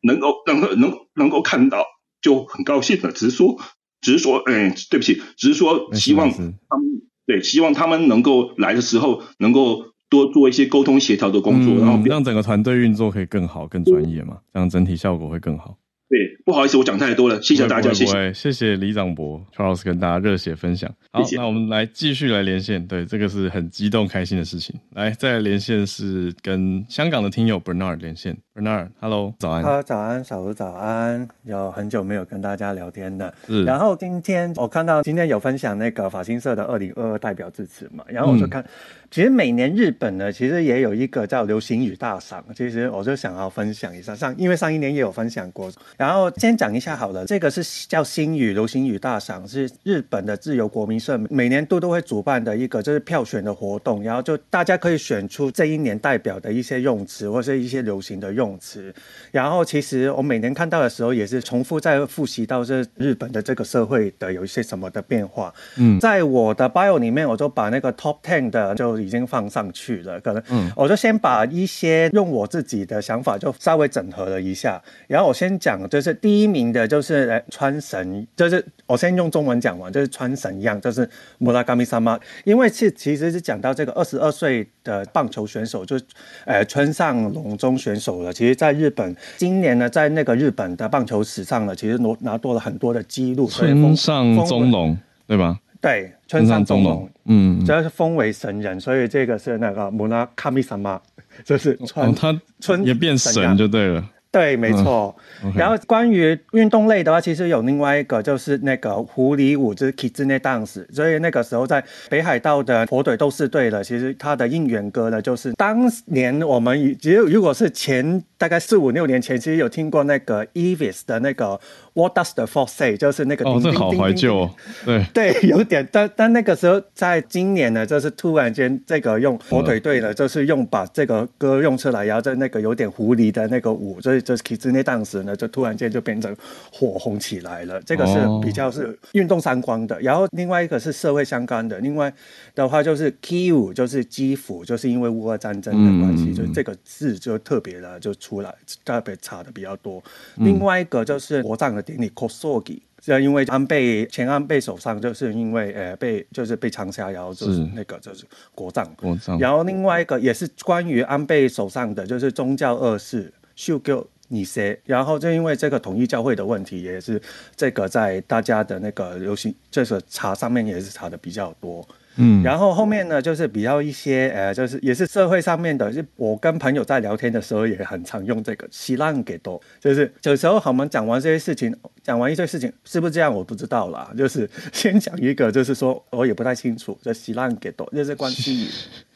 能够能够能能够看到就很高兴了。只是说，只是说，嗯，对不起，只是说希望他们。对，希望他们能够来的时候，能够多做一些沟通协调的工作，嗯、然后让整个团队运作可以更好、更专业嘛，这样整体效果会更好。对，不好意思，我讲太多了，谢谢大家，谢谢，谢谢李长博 Charles 跟大家热血分享。好，谢谢，那我们来继续来连线，对，这个是很激动、开心的事情。来，再来连线是跟香港的听友 Bernard 连线，Bernard，Hello，早安，哈，早安，小吴早安，有很久没有跟大家聊天了。是，然后今天我看到今天有分享那个法新社的二零二二代表致辞嘛，然后我就看。嗯其实每年日本呢，其实也有一个叫流行语大赏。其实我就想要分享一下，上因为上一年也有分享过。然后先讲一下好了，这个是叫星语流行语大赏，是日本的自由国民社每年度都会主办的一个就是票选的活动。然后就大家可以选出这一年代表的一些用词或是一些流行的用词。然后其实我每年看到的时候，也是重复在复习到这日本的这个社会的有一些什么的变化。嗯，在我的 bio 里面，我就把那个 top ten 的就。已经放上去了，可能，嗯，我就先把一些用我自己的想法就稍微整合了一下，然后我先讲，就是第一名的就是呃川神，就是我先用中文讲完，就是川神一样，就是摩拉卡米萨玛，因为是其实是讲到这个二十二岁的棒球选手，就呃村上隆中选手了。其实，在日本今年呢，在那个日本的棒球史上呢，其实拿拿多了很多的记录，村上中隆对吧？对，村上中隆，嗯，主要是封为神人，所以这个是那个穆拉卡米萨玛，就是川、哦、他村也变神就对了。对，没错。嗯 okay、然后关于运动类的话，其实有另外一个，就是那个狐狸舞，就是 Kitsune Dance。所以那个时候在北海道的火腿斗士队的，其实他的应援歌呢，就是当年我们只有如果是前大概四五六年前，其实有听过那个 Elvis 的那个 What Does the Fox Say，就是那个叮叮叮叮叮。哦，这好怀旧。对对，有点。但但那个时候，在今年呢，就是突然间这个用火腿队呢，就是用把这个歌用出来，然后在那个有点狐狸的那个舞，所以。就是 Kitsune Dance 呢，就突然间就变成火红起来了。这个是比较是运动相关的，然后另外一个是社会相关的。另外的话就是 Kyiv 就是基辅，就是因为乌俄战争的关系，就这个字就特别的就出来，特别差的比较多。另外一个就是国葬的典礼 Kosogi，是因为安倍前安倍首相就是因为呃被就是被枪杀，然后就是那个就是国葬。国葬。然后另外一个也是关于安倍首相的，就是宗教二世秀给。你谁？然后就因为这个统一教会的问题，也是这个在大家的那个流行，这个查上面也是查的比较多。嗯，然后后面呢，就是比较一些呃，就是也是社会上面的，就我跟朋友在聊天的时候也很常用这个“知らんけど”，就是有时候我们讲完这些事情，讲完一些事情，是不是这样？我不知道啦。就是先讲一个，就是说我也不太清楚，这“知らんけど”这是关系语。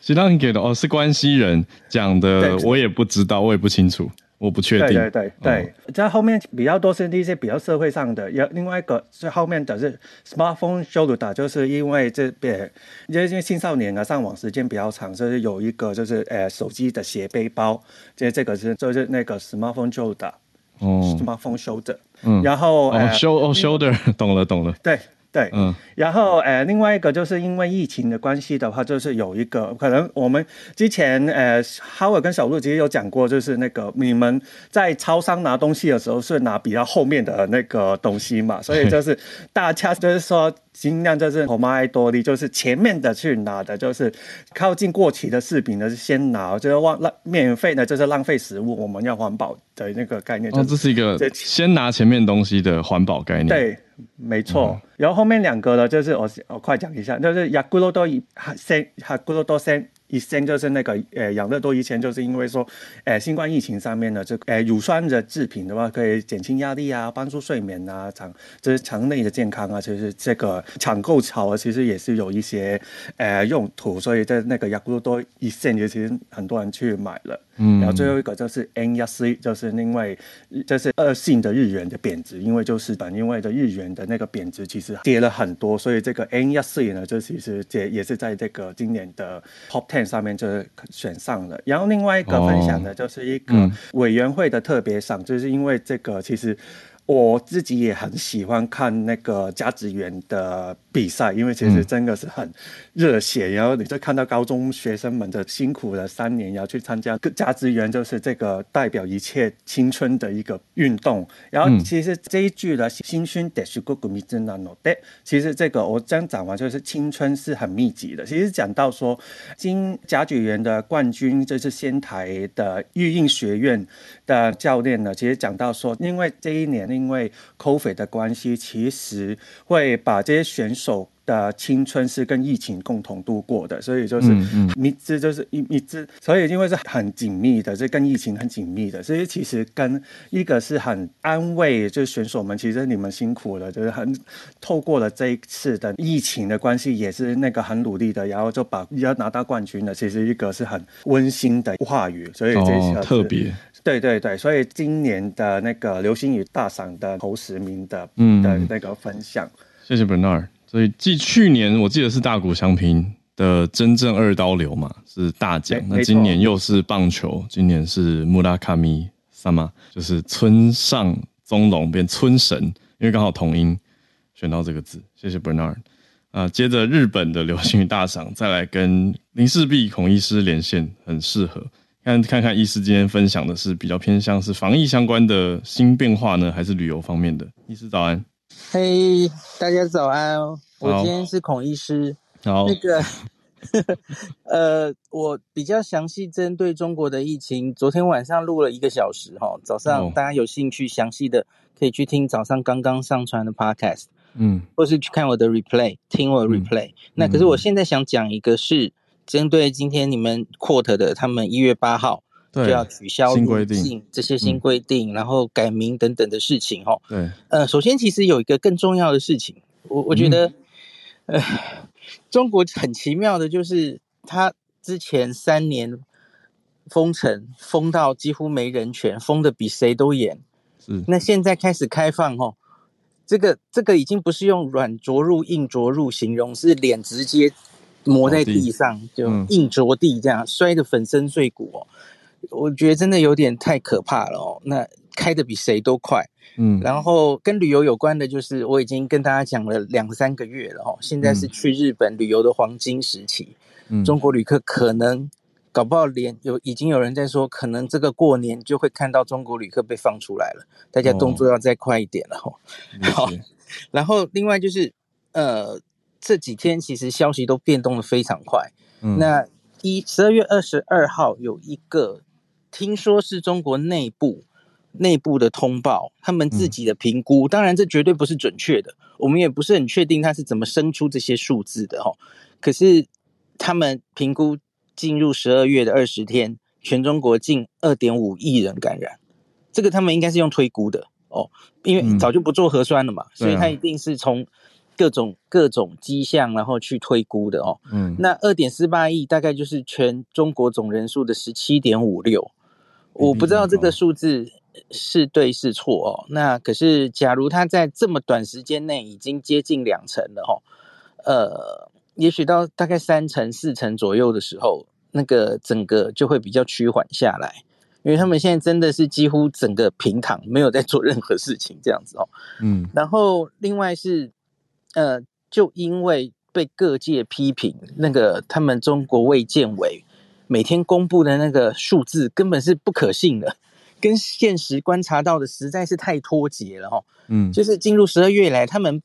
知らんけど哦，是关西人讲的，我也不知道，我也不清楚。 我不确定。对对对对，在、哦、后面比较多是那些比较社会上的，有另外一个是后面的是 smartphone shoulder，就是因为这边因为青少年啊上网时间比较长，所以有一个就是呃手机的斜背包，这这个是就是那个 smartphone shoulder，哦，smartphone shoulder，嗯，然后哦 shoulder，懂了懂了，对。对，嗯，然后呃，另外一个就是因为疫情的关系的话，就是有一个可能我们之前呃，哈尔跟小路其实有讲过，就是那个你们在超商拿东西的时候是拿比较后面的那个东西嘛，所以就是大家就是说尽量就是我们爱多利，就是前面的去拿的，就是靠近过期的柿饼的先拿，就是忘浪免费的，就是浪费食物，我们要环保的那个概念，就是。哦，这是一个先拿前面东西的环保概念。对。没错，嗯、然后后面两个呢，就是我我快讲一下，就是雅古罗多一先，雅古罗多先。以前就是那个呃养乐多以前就是因为说，呃新冠疫情上面呢，这呃乳酸的制品的话可以减轻压力啊，帮助睡眠啊，肠就是肠内的健康啊，其实这个抢购潮啊，其实也是有一些呃用途，所以在那个雅古多一线其实很多人去买了。嗯，然后最后一个就是 N 一 C，就是因为这是恶性的日元的贬值，因为就是本因为的日元的那个贬值其实跌了很多，所以这个 N 一 C 呢，就其实也也是在这个今年的 Top Ten。上面就是选上了，然后另外一个分享的就是一个委员会的特别赏，就是因为这个其实。我自己也很喜欢看那个甲子园的比赛，因为其实真的是很热血。嗯、然后你就看到高中学生们的辛苦了三年，然后去参加甲子园，就是这个代表一切青春的一个运动。然后其实这一句的青春的是个个密集的，其实这个我这样讲完，就是青春是很密集的。其实讲到说，今甲子园的冠军就是仙台的育英学院的教练呢，其实讲到说，因为这一年因为 COVID 的关系，其实会把这些选手的青春是跟疫情共同度过的，所以就是密接，就是一密接，所以因为是很紧密的，这跟疫情很紧密的，所以其实跟一个是很安慰，就是选手们其实你们辛苦了，就是很透过了这一次的疫情的关系，也是那个很努力的，然后就把要拿到冠军的，其实一个是很温馨的话语，所以这是、哦、特别。对对对，所以今年的那个流星雨大赏的头十名的嗯的那个分享，谢谢 Bernard。所以继去年我记得是大谷翔平的真正二刀流嘛，是大奖。那今年又是棒球，今年是穆拉卡米萨玛，就是村上宗隆变村神，因为刚好同音选到这个字。谢谢 Bernard。啊，接着日本的流星雨大赏，再来跟林氏璧孔医师连线，很适合。看看看，医师今天分享的是比较偏向是防疫相关的新变化呢，还是旅游方面的？医师早安，嘿，大家早安，我今天是孔医师。好，那个，呃，我比较详细针对中国的疫情，昨天晚上录了一个小时哈，早上大家有兴趣详细的可以去听早上刚刚上传的 podcast，嗯，或是去看我的 replay，听我的 replay。嗯、那可是我现在想讲一个是。针对今天你们 quote 的，他们一月八号就要取消规定这些新规定，然后改名等等的事情，哈。对，呃，首先其实有一个更重要的事情，我我觉得，呃，中国很奇妙的就是，他之前三年封城封到几乎没人权，封的比谁都严。是，那现在开始开放，哈，这个这个已经不是用软着陆、硬着陆形容，是脸直接。磨在地上就硬着地，这样摔得粉身碎骨哦。我觉得真的有点太可怕了哦。那开的比谁都快，嗯。然后跟旅游有关的，就是我已经跟大家讲了两三个月了哦。现在是去日本旅游的黄金时期，嗯。中国旅客可能搞不好连有已经有人在说，可能这个过年就会看到中国旅客被放出来了。大家动作要再快一点了哦。好，然后另外就是呃。这几天其实消息都变动的非常快。嗯，那一十二月二十二号有一个听说是中国内部内部的通报，他们自己的评估，嗯，当然这绝对不是准确的，我们也不是很确定他是怎么生出这些数字的哈。可是他们评估进入十二月的二十天，全中国近二点五亿人感染，这个他们应该是用推估的哦，因为早就不做核酸了嘛，嗯，所以他一定是从。各种各种迹象，然后去推估的哦。嗯，那二点四八亿大概就是全中国总人数的十七点五六。我不知道这个数字是对是错哦。那可是，假如它在这么短时间内已经接近两成了哦，呃，也许到大概三成四成左右的时候，那个整个就会比较趋缓下来，因为他们现在真的是几乎整个平躺，没有在做任何事情这样子哦。嗯，然后另外是。呃，就因为被各界批评，那个他们中国卫健委每天公布的那个数字根本是不可信的，跟现实观察到的实在是太脱节了哈。嗯，就是进入十二月以来，他们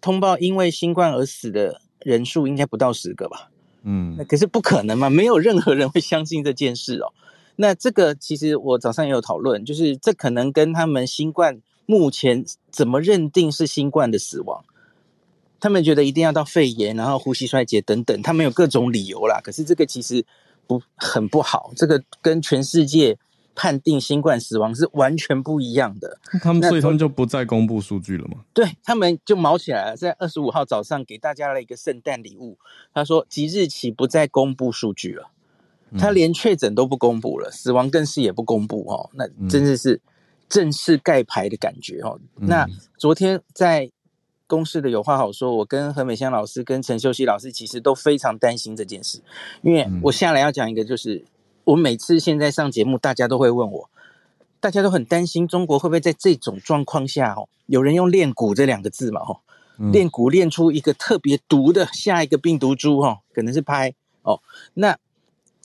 通报因为新冠而死的人数应该不到十个吧？嗯，那可是不可能嘛，没有任何人会相信这件事哦。那这个其实我早上也有讨论，就是这可能跟他们新冠目前怎么认定是新冠的死亡，他们觉得一定要到肺炎，然后呼吸衰竭等等，他们有各种理由啦。可是这个其实不很不好，这个跟全世界判定新冠死亡是完全不一样的。他们所以他们就不再公布数据了吗？对，他们就毛起来了，在二十五号早上给大家了一个圣诞礼物，他说即日起不再公布数据了。他连确诊都不公布了，死亡更是也不公布哦，那真的是正式盖牌的感觉哦。嗯、那昨天在公式的有话好说，我跟何美香老师跟陈秀熙老师其实都非常担心这件事，因为我下来要讲一个，就是我每次现在上节目，大家都会问我，大家都很担心中国会不会在这种状况下哦，有人用练蛊这两个字嘛哦，练蛊练出一个特别毒的下一个病毒株哦，可能是拍哦，那。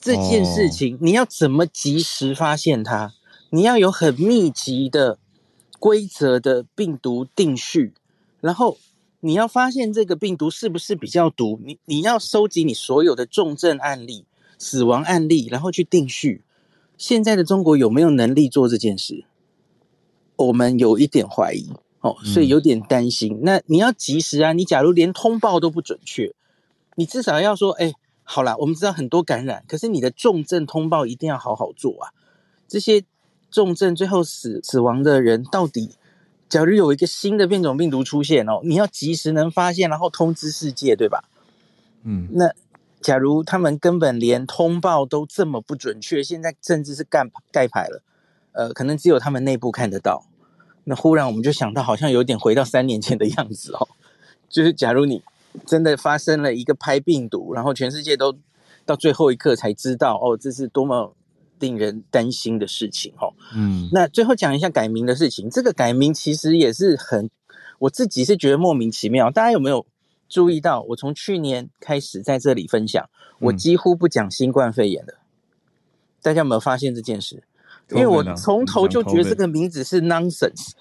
这件事情你要怎么及时发现它？你要有很密集的规则的病毒定序，然后你要发现这个病毒是不是比较毒，你你要收集你所有的重症案例、死亡案例，然后去定序。现在的中国有没有能力做这件事？我们有一点怀疑哦，所以有点担心。那你要及时啊！你假如连通报都不准确，你至少要说，哎。好啦，我们知道很多感染，可是你的重症通报一定要好好做啊！这些重症最后死死亡的人，到底假如有一个新的变种病毒出现哦，你要及时能发现，然后通知世界，对吧？嗯，那假如他们根本连通报都这么不准确，现在甚至是盖盖牌了，呃，可能只有他们内部看得到。那忽然我们就想到，好像有点回到三年前的样子哦，就是假如你。真的发生了一个拍病毒，然后全世界都到最后一刻才知道哦，这是多么令人担心的事情哦。嗯，那最后讲一下改名的事情，这个改名其实也是很，我自己是觉得莫名其妙。大家有没有注意到？我从去年开始在这里分享，我几乎不讲新冠肺炎的。嗯，大家有没有发现这件事？因为我从头就觉得这个名字是 nonsense，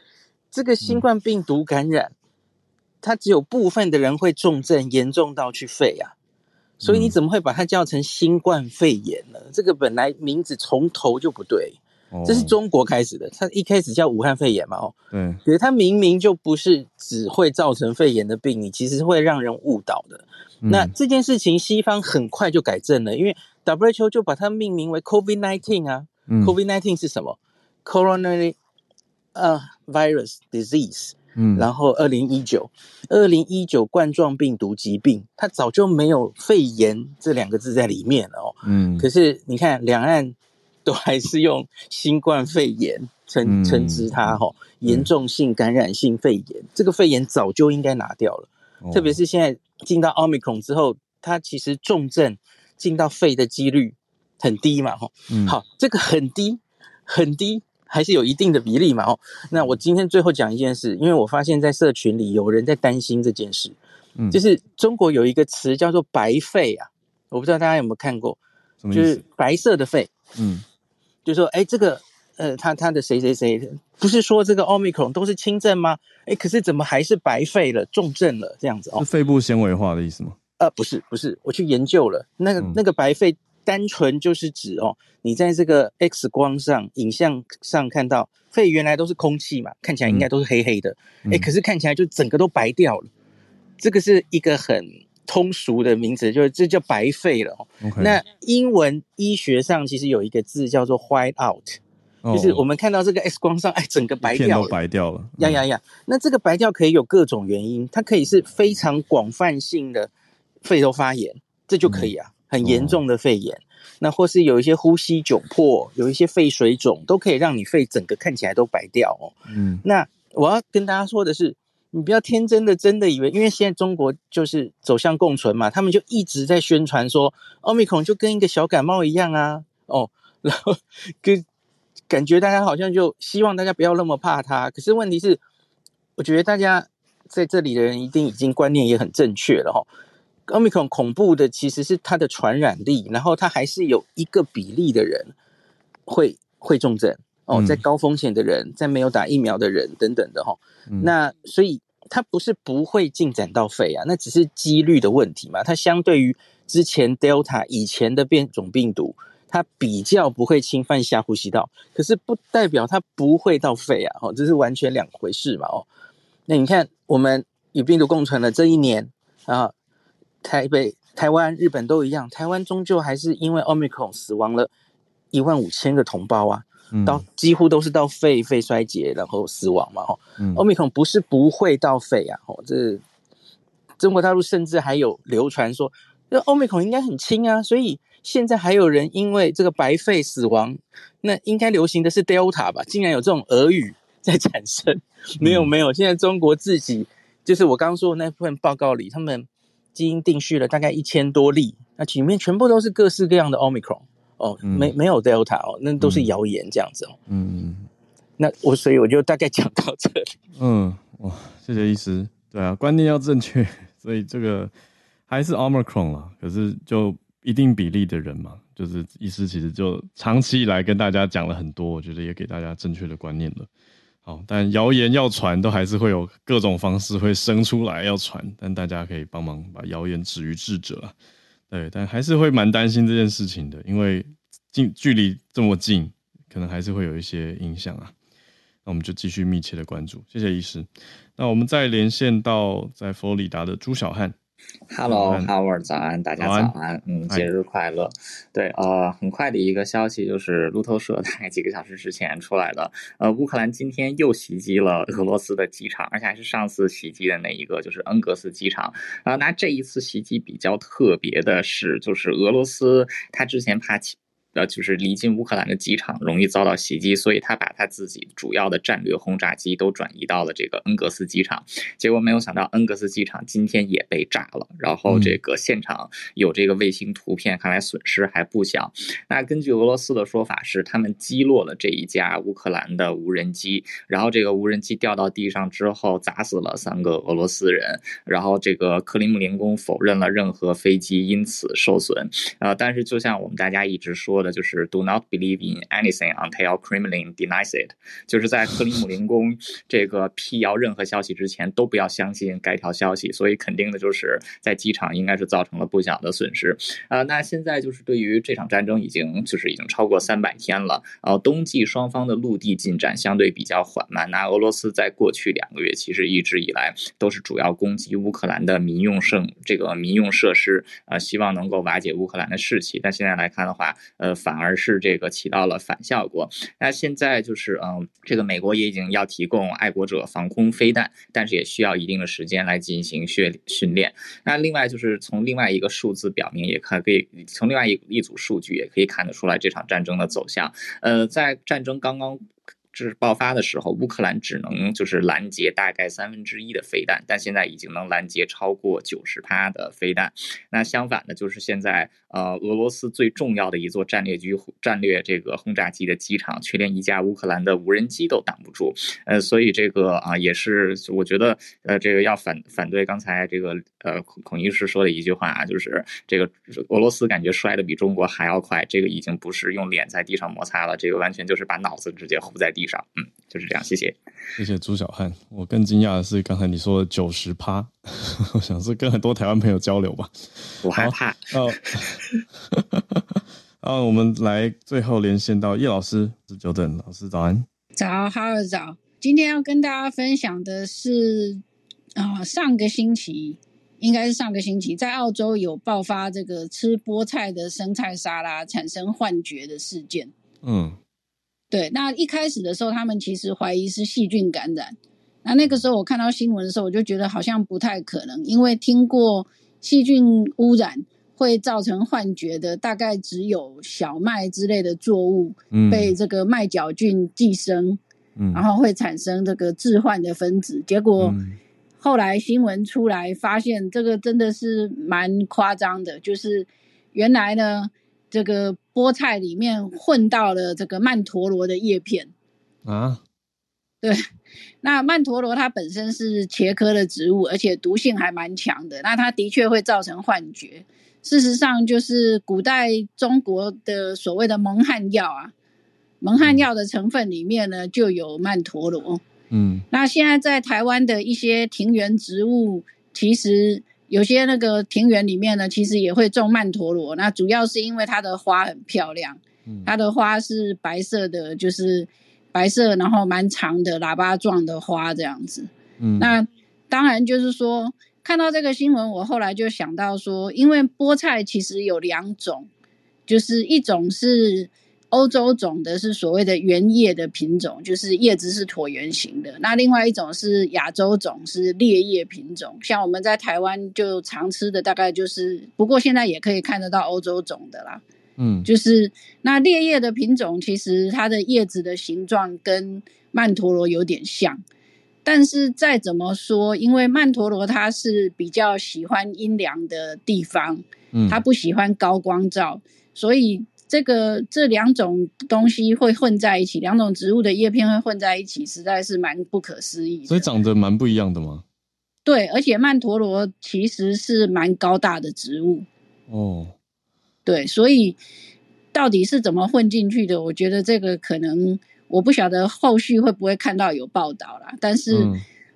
这个新冠病毒感染。它只有部分的人会重症，严重到去肺啊，所以你怎么会把它叫成新冠肺炎呢？这个本来名字从头就不对，这是中国开始的，它一开始叫武汉肺炎嘛，哦，对，可是它明明就不是只会造成肺炎的病，你其实会让人误导的。那这件事情西方很快就改正了，因为 WHO 就把它命名为 COVID-19 啊，COVID-19 是什么？Coronary 呃 virus disease。嗯，然后二零一九，二零一九冠状病毒疾病，它早就没有肺炎这两个字在里面了哦。嗯，可是你看，两岸都还是用新冠肺炎称称之它哈，严重性感染性肺炎，这个肺炎早就应该拿掉了。特别是现在进到奥密克戎之后，它其实重症进到肺的几率很低嘛哈。嗯，好，这个很低，很低。还是有一定的比例嘛，哦，那我今天最后讲一件事，因为我发现在社群里有人在担心这件事，嗯，就是中国有一个词叫做“白肺”啊，我不知道大家有没有看过？就是白色的肺，嗯，就说，哎，这个，呃，他他的谁谁谁，不是说这个奥密克戎都是轻症吗？哎，可是怎么还是白肺了，重症了这样子哦？是肺部纤维化的意思吗？呃，不是，不是，我去研究了，那个、嗯、那个白肺。单纯就是指哦，你在这个 X 光上、影像上看到肺原来都是空气嘛，看起来应该都是黑黑的，哎、嗯欸，可是看起来就整个都白掉了。这个是一个很通俗的名词，就是这叫白肺了。那英文医学上其实有一个字叫做 white out，、哦、就是我们看到这个 X 光上，哎，整个白掉了，都白掉了。呀呀呀！那这个白掉可以有各种原因，它可以是非常广泛性的肺都发炎，这就可以啊。嗯很严重的肺炎，哦、那或是有一些呼吸窘迫，有一些肺水肿，都可以让你肺整个看起来都白掉哦。嗯，那我要跟大家说的是，你不要天真的真的以为，因为现在中国就是走向共存嘛，他们就一直在宣传说，奥密克戎就跟一个小感冒一样啊，哦，然后跟感觉大家好像就希望大家不要那么怕它，可是问题是，我觉得大家在这里的人一定已经观念也很正确了哈。Omicron 恐怖的其实是它的传染力，然后它还是有一个比例的人会会重症哦，在高风险的人，在没有打疫苗的人等等的哈。嗯、那所以它不是不会进展到肺啊，那只是几率的问题嘛。它相对于之前 Delta 以前的变种病毒，它比较不会侵犯下呼吸道，可是不代表它不会到肺啊，哦，这是完全两回事嘛，哦。那你看，我们与病毒共存了这一年啊，台北、台湾、日本都一样，台湾终究还是因为 Omicron 死亡了一万五千个同胞啊，嗯、到几乎都是到肺肺衰竭然后死亡嘛，哈、嗯。Omicron 不是不会到肺啊，哦，这中国大陆甚至还有流传说，那 Omicron 应该很轻啊，所以现在还有人因为这个白肺死亡，那应该流行的是 Delta 吧？竟然有这种俄语。在产生没有没有，现在中国自己就是我刚刚说的那份报告里，他们基因定序了大概一千多例，那里面全部都是各式各样的 Omicron 哦，嗯、没没有 Delta 哦，那都是谣言这样子哦。嗯，那我所以我就大概讲到这里。嗯，哇，谢谢医师。对啊，观念要正确，所以这个还是 Omicron 啊，可是就一定比例的人嘛，就是医师其实就长期以来跟大家讲了很多，我觉得也给大家正确的观念了。好，但谣言要传，都还是会有各种方式会生出来要传，但大家可以帮忙把谣言止于智者。对，但还是会蛮担心这件事情的，因为近距离这么近，可能还是会有一些影响啊。那我们就继续密切的关注，谢谢医师。那我们再连线到在佛罗里达的朱小汉。Hello，Howard，早安，大家早安，嗯，节日快乐。对，呃，很快的一个消息就是路透社 大概几个小时之前出来的，呃，乌克兰今天又袭击了俄罗斯的机场，而且还是上次袭击的那一个，就是恩格斯机场。啊、呃，那这一次袭击比较特别的是，就是俄罗斯他之前怕起。呃，就是离近乌克兰的机场容易遭到袭击，所以他把他自己主要的战略轰炸机都转移到了这个恩格斯机场。结果没有想到，恩格斯机场今天也被炸了。然后这个现场有这个卫星图片，看来损失还不小。那根据俄罗斯的说法是，他们击落了这一架乌克兰的无人机，然后这个无人机掉到地上之后砸死了三个俄罗斯人。然后这个克里姆林宫否认了任何飞机因此受损。呃，但是就像我们大家一直说的。就是 Do not believe in anything until Kremlin denies it。就是在克里姆林宫 这个辟谣任何消息之前，都不要相信该条消息。所以肯定的就是在机场应该是造成了不小的损失。啊、呃，那现在就是对于这场战争已经就是已经超过三百天了。呃，冬季双方的陆地进展相对比较缓慢。那俄罗斯在过去两个月其实一直以来都是主要攻击乌克兰的民用设这个民用设施，呃，希望能够瓦解乌克兰的士气。但现在来看的话，呃。反而是这个起到了反效果。那现在就是，嗯，这个美国也已经要提供爱国者防空飞弹，但是也需要一定的时间来进行训训练。那另外就是从另外一个数字表明，也可以从另外一一组数据也可以看得出来这场战争的走向。呃，在战争刚刚。是爆发的时候，乌克兰只能就是拦截大概三分之一的飞弹，但现在已经能拦截超过九十趴的飞弹。那相反的，就是现在呃，俄罗斯最重要的一座战略局战略这个轰炸机的机场，却连一架乌克兰的无人机都挡不住。呃，所以这个啊，也是我觉得呃，这个要反反对刚才这个呃孔孔医师说的一句话啊，就是这个俄罗斯感觉摔得比中国还要快，这个已经不是用脸在地上摩擦了，这个完全就是把脑子直接糊在地上。嗯，就是这样，谢谢，谢谢朱小汉。我更惊讶的是，刚才你说的九十趴，我想是跟很多台湾朋友交流吧。我害怕。哦，好，我们来最后连线到叶老师，是久等老师早安。早，好早。今天要跟大家分享的是，啊、呃，上个星期应该是上个星期，在澳洲有爆发这个吃菠菜的生菜沙拉产生幻觉的事件。嗯。对，那一开始的时候，他们其实怀疑是细菌感染。那那个时候我看到新闻的时候，我就觉得好像不太可能，因为听过细菌污染会造成幻觉的，大概只有小麦之类的作物被这个麦角菌寄生，嗯，然后会产生这个致幻的分子。结果后来新闻出来，发现这个真的是蛮夸张的，就是原来呢。这个菠菜里面混到了这个曼陀罗的叶片啊，对，那曼陀罗它本身是茄科的植物，而且毒性还蛮强的。那它的确会造成幻觉。事实上，就是古代中国的所谓的蒙汗药啊，蒙汗药的成分里面呢就有曼陀罗。嗯，那现在在台湾的一些庭园植物，其实有些那个庭园里面呢，其实也会种曼陀罗。那主要是因为它的花很漂亮，它的花是白色的，就是。白色，然后蛮长的喇叭状的花这样子。嗯，那当然就是说，看到这个新闻，我后来就想到说，因为菠菜其实有两种，就是一种是欧洲种的，是所谓的原叶的品种，就是叶子是椭圆形的；那另外一种是亚洲种，是裂叶品种。像我们在台湾就常吃的，大概就是，不过现在也可以看得到欧洲种的啦。嗯，就是那裂叶的品种，其实它的叶子的形状跟曼陀罗有点像，但是再怎么说，因为曼陀罗它是比较喜欢阴凉的地方，嗯，它不喜欢高光照，所以这个这两种东西会混在一起，两种植物的叶片会混在一起，实在是蛮不可思议。所以长得蛮不一样的吗？对，而且曼陀罗其实是蛮高大的植物哦。对，所以到底是怎么混进去的？我觉得这个可能我不晓得后续会不会看到有报道啦，但是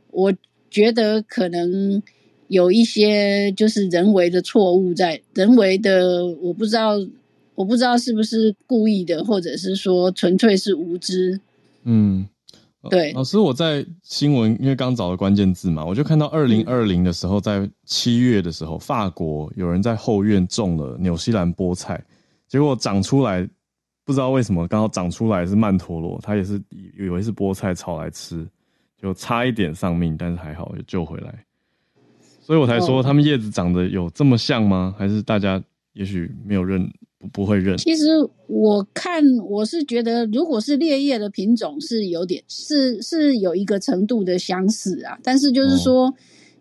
我觉得可能有一些就是人为的错误在，人为的我不知道，我不知道是不是故意的，或者是说纯粹是无知。嗯，对。老师，我在新闻因为刚找了关键字嘛，我就看到二零二零的时候，在七月的时候，法国有人在后院种了纽西兰菠菜，结果长出来不知道为什么刚好长出来是曼陀罗，他也是以为是菠菜炒来吃，就差一点丧命，但是还好就救回来，所以我才说他们叶子长得有这么像吗？还是大家也许没有认？不不会认。其实我看我是觉得，如果是裂叶的品种，是有点是是有一个程度的相似啊。但是就是说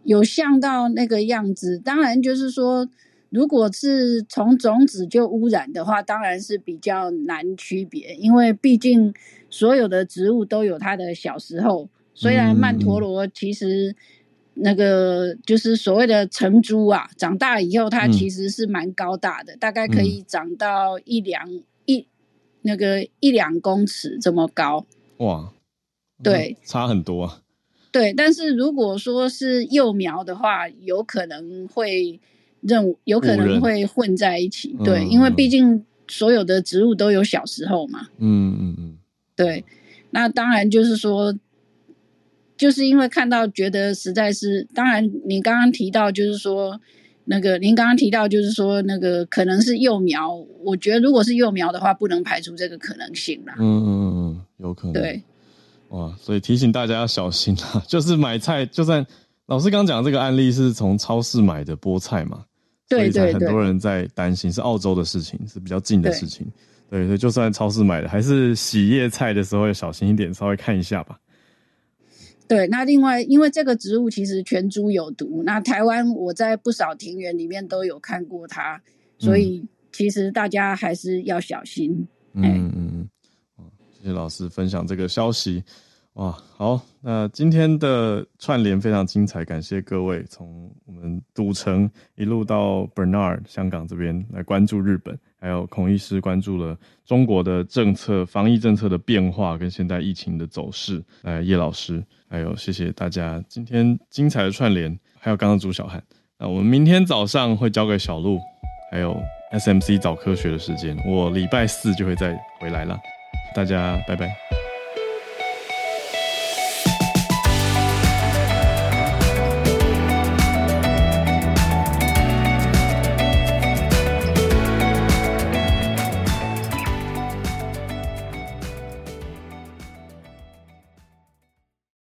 有像到那个样子，当然就是说，如果是从种子就污染的话，当然是比较难区别，因为毕竟所有的植物都有它的小时候。虽然曼陀罗其实。那个就是所谓的成株啊，长大以后它其实是蛮高大的，嗯、大概可以长到一两、嗯、一那个一两公尺这么高。哇，对，差很多啊。对，但是如果说是幼苗的话，有可能会认有可能会混在一起。对，嗯、因为毕竟所有的植物都有小时候嘛。嗯嗯嗯。对，那当然就是说。就是因为看到觉得实在是，当然你刚刚提到就是说那个，您刚刚提到就是说那个可能是幼苗，我觉得如果是幼苗的话，不能排除这个可能性啦。嗯嗯嗯，有可能。对，哇，所以提醒大家要小心啊！就是买菜，就算老师刚讲这个案例是从超市买的菠菜嘛，对对很多人在担心是澳洲的事情，是比较近的事情。对，对，所以就算超市买的，还是洗叶菜的时候要小心一点，稍微看一下吧。对，那另外，因为这个植物其实全株有毒，那台湾我在不少庭园里面都有看过它，所以其实大家还是要小心。嗯嗯嗯，谢谢老师分享这个消息。哇，好，那今天的串联非常精彩，感谢各位从我们赌城一路到 Bernard 香港这边来关注日本，还有孔医师关注了中国的政策、防疫政策的变化跟现在疫情的走势。呃，叶老师。还有，谢谢大家今天精彩的串联，还有刚刚朱小汉。那我们明天早上会交给小鹿，还有 SMC 早科学的时间，我礼拜四就会再回来了。大家拜拜。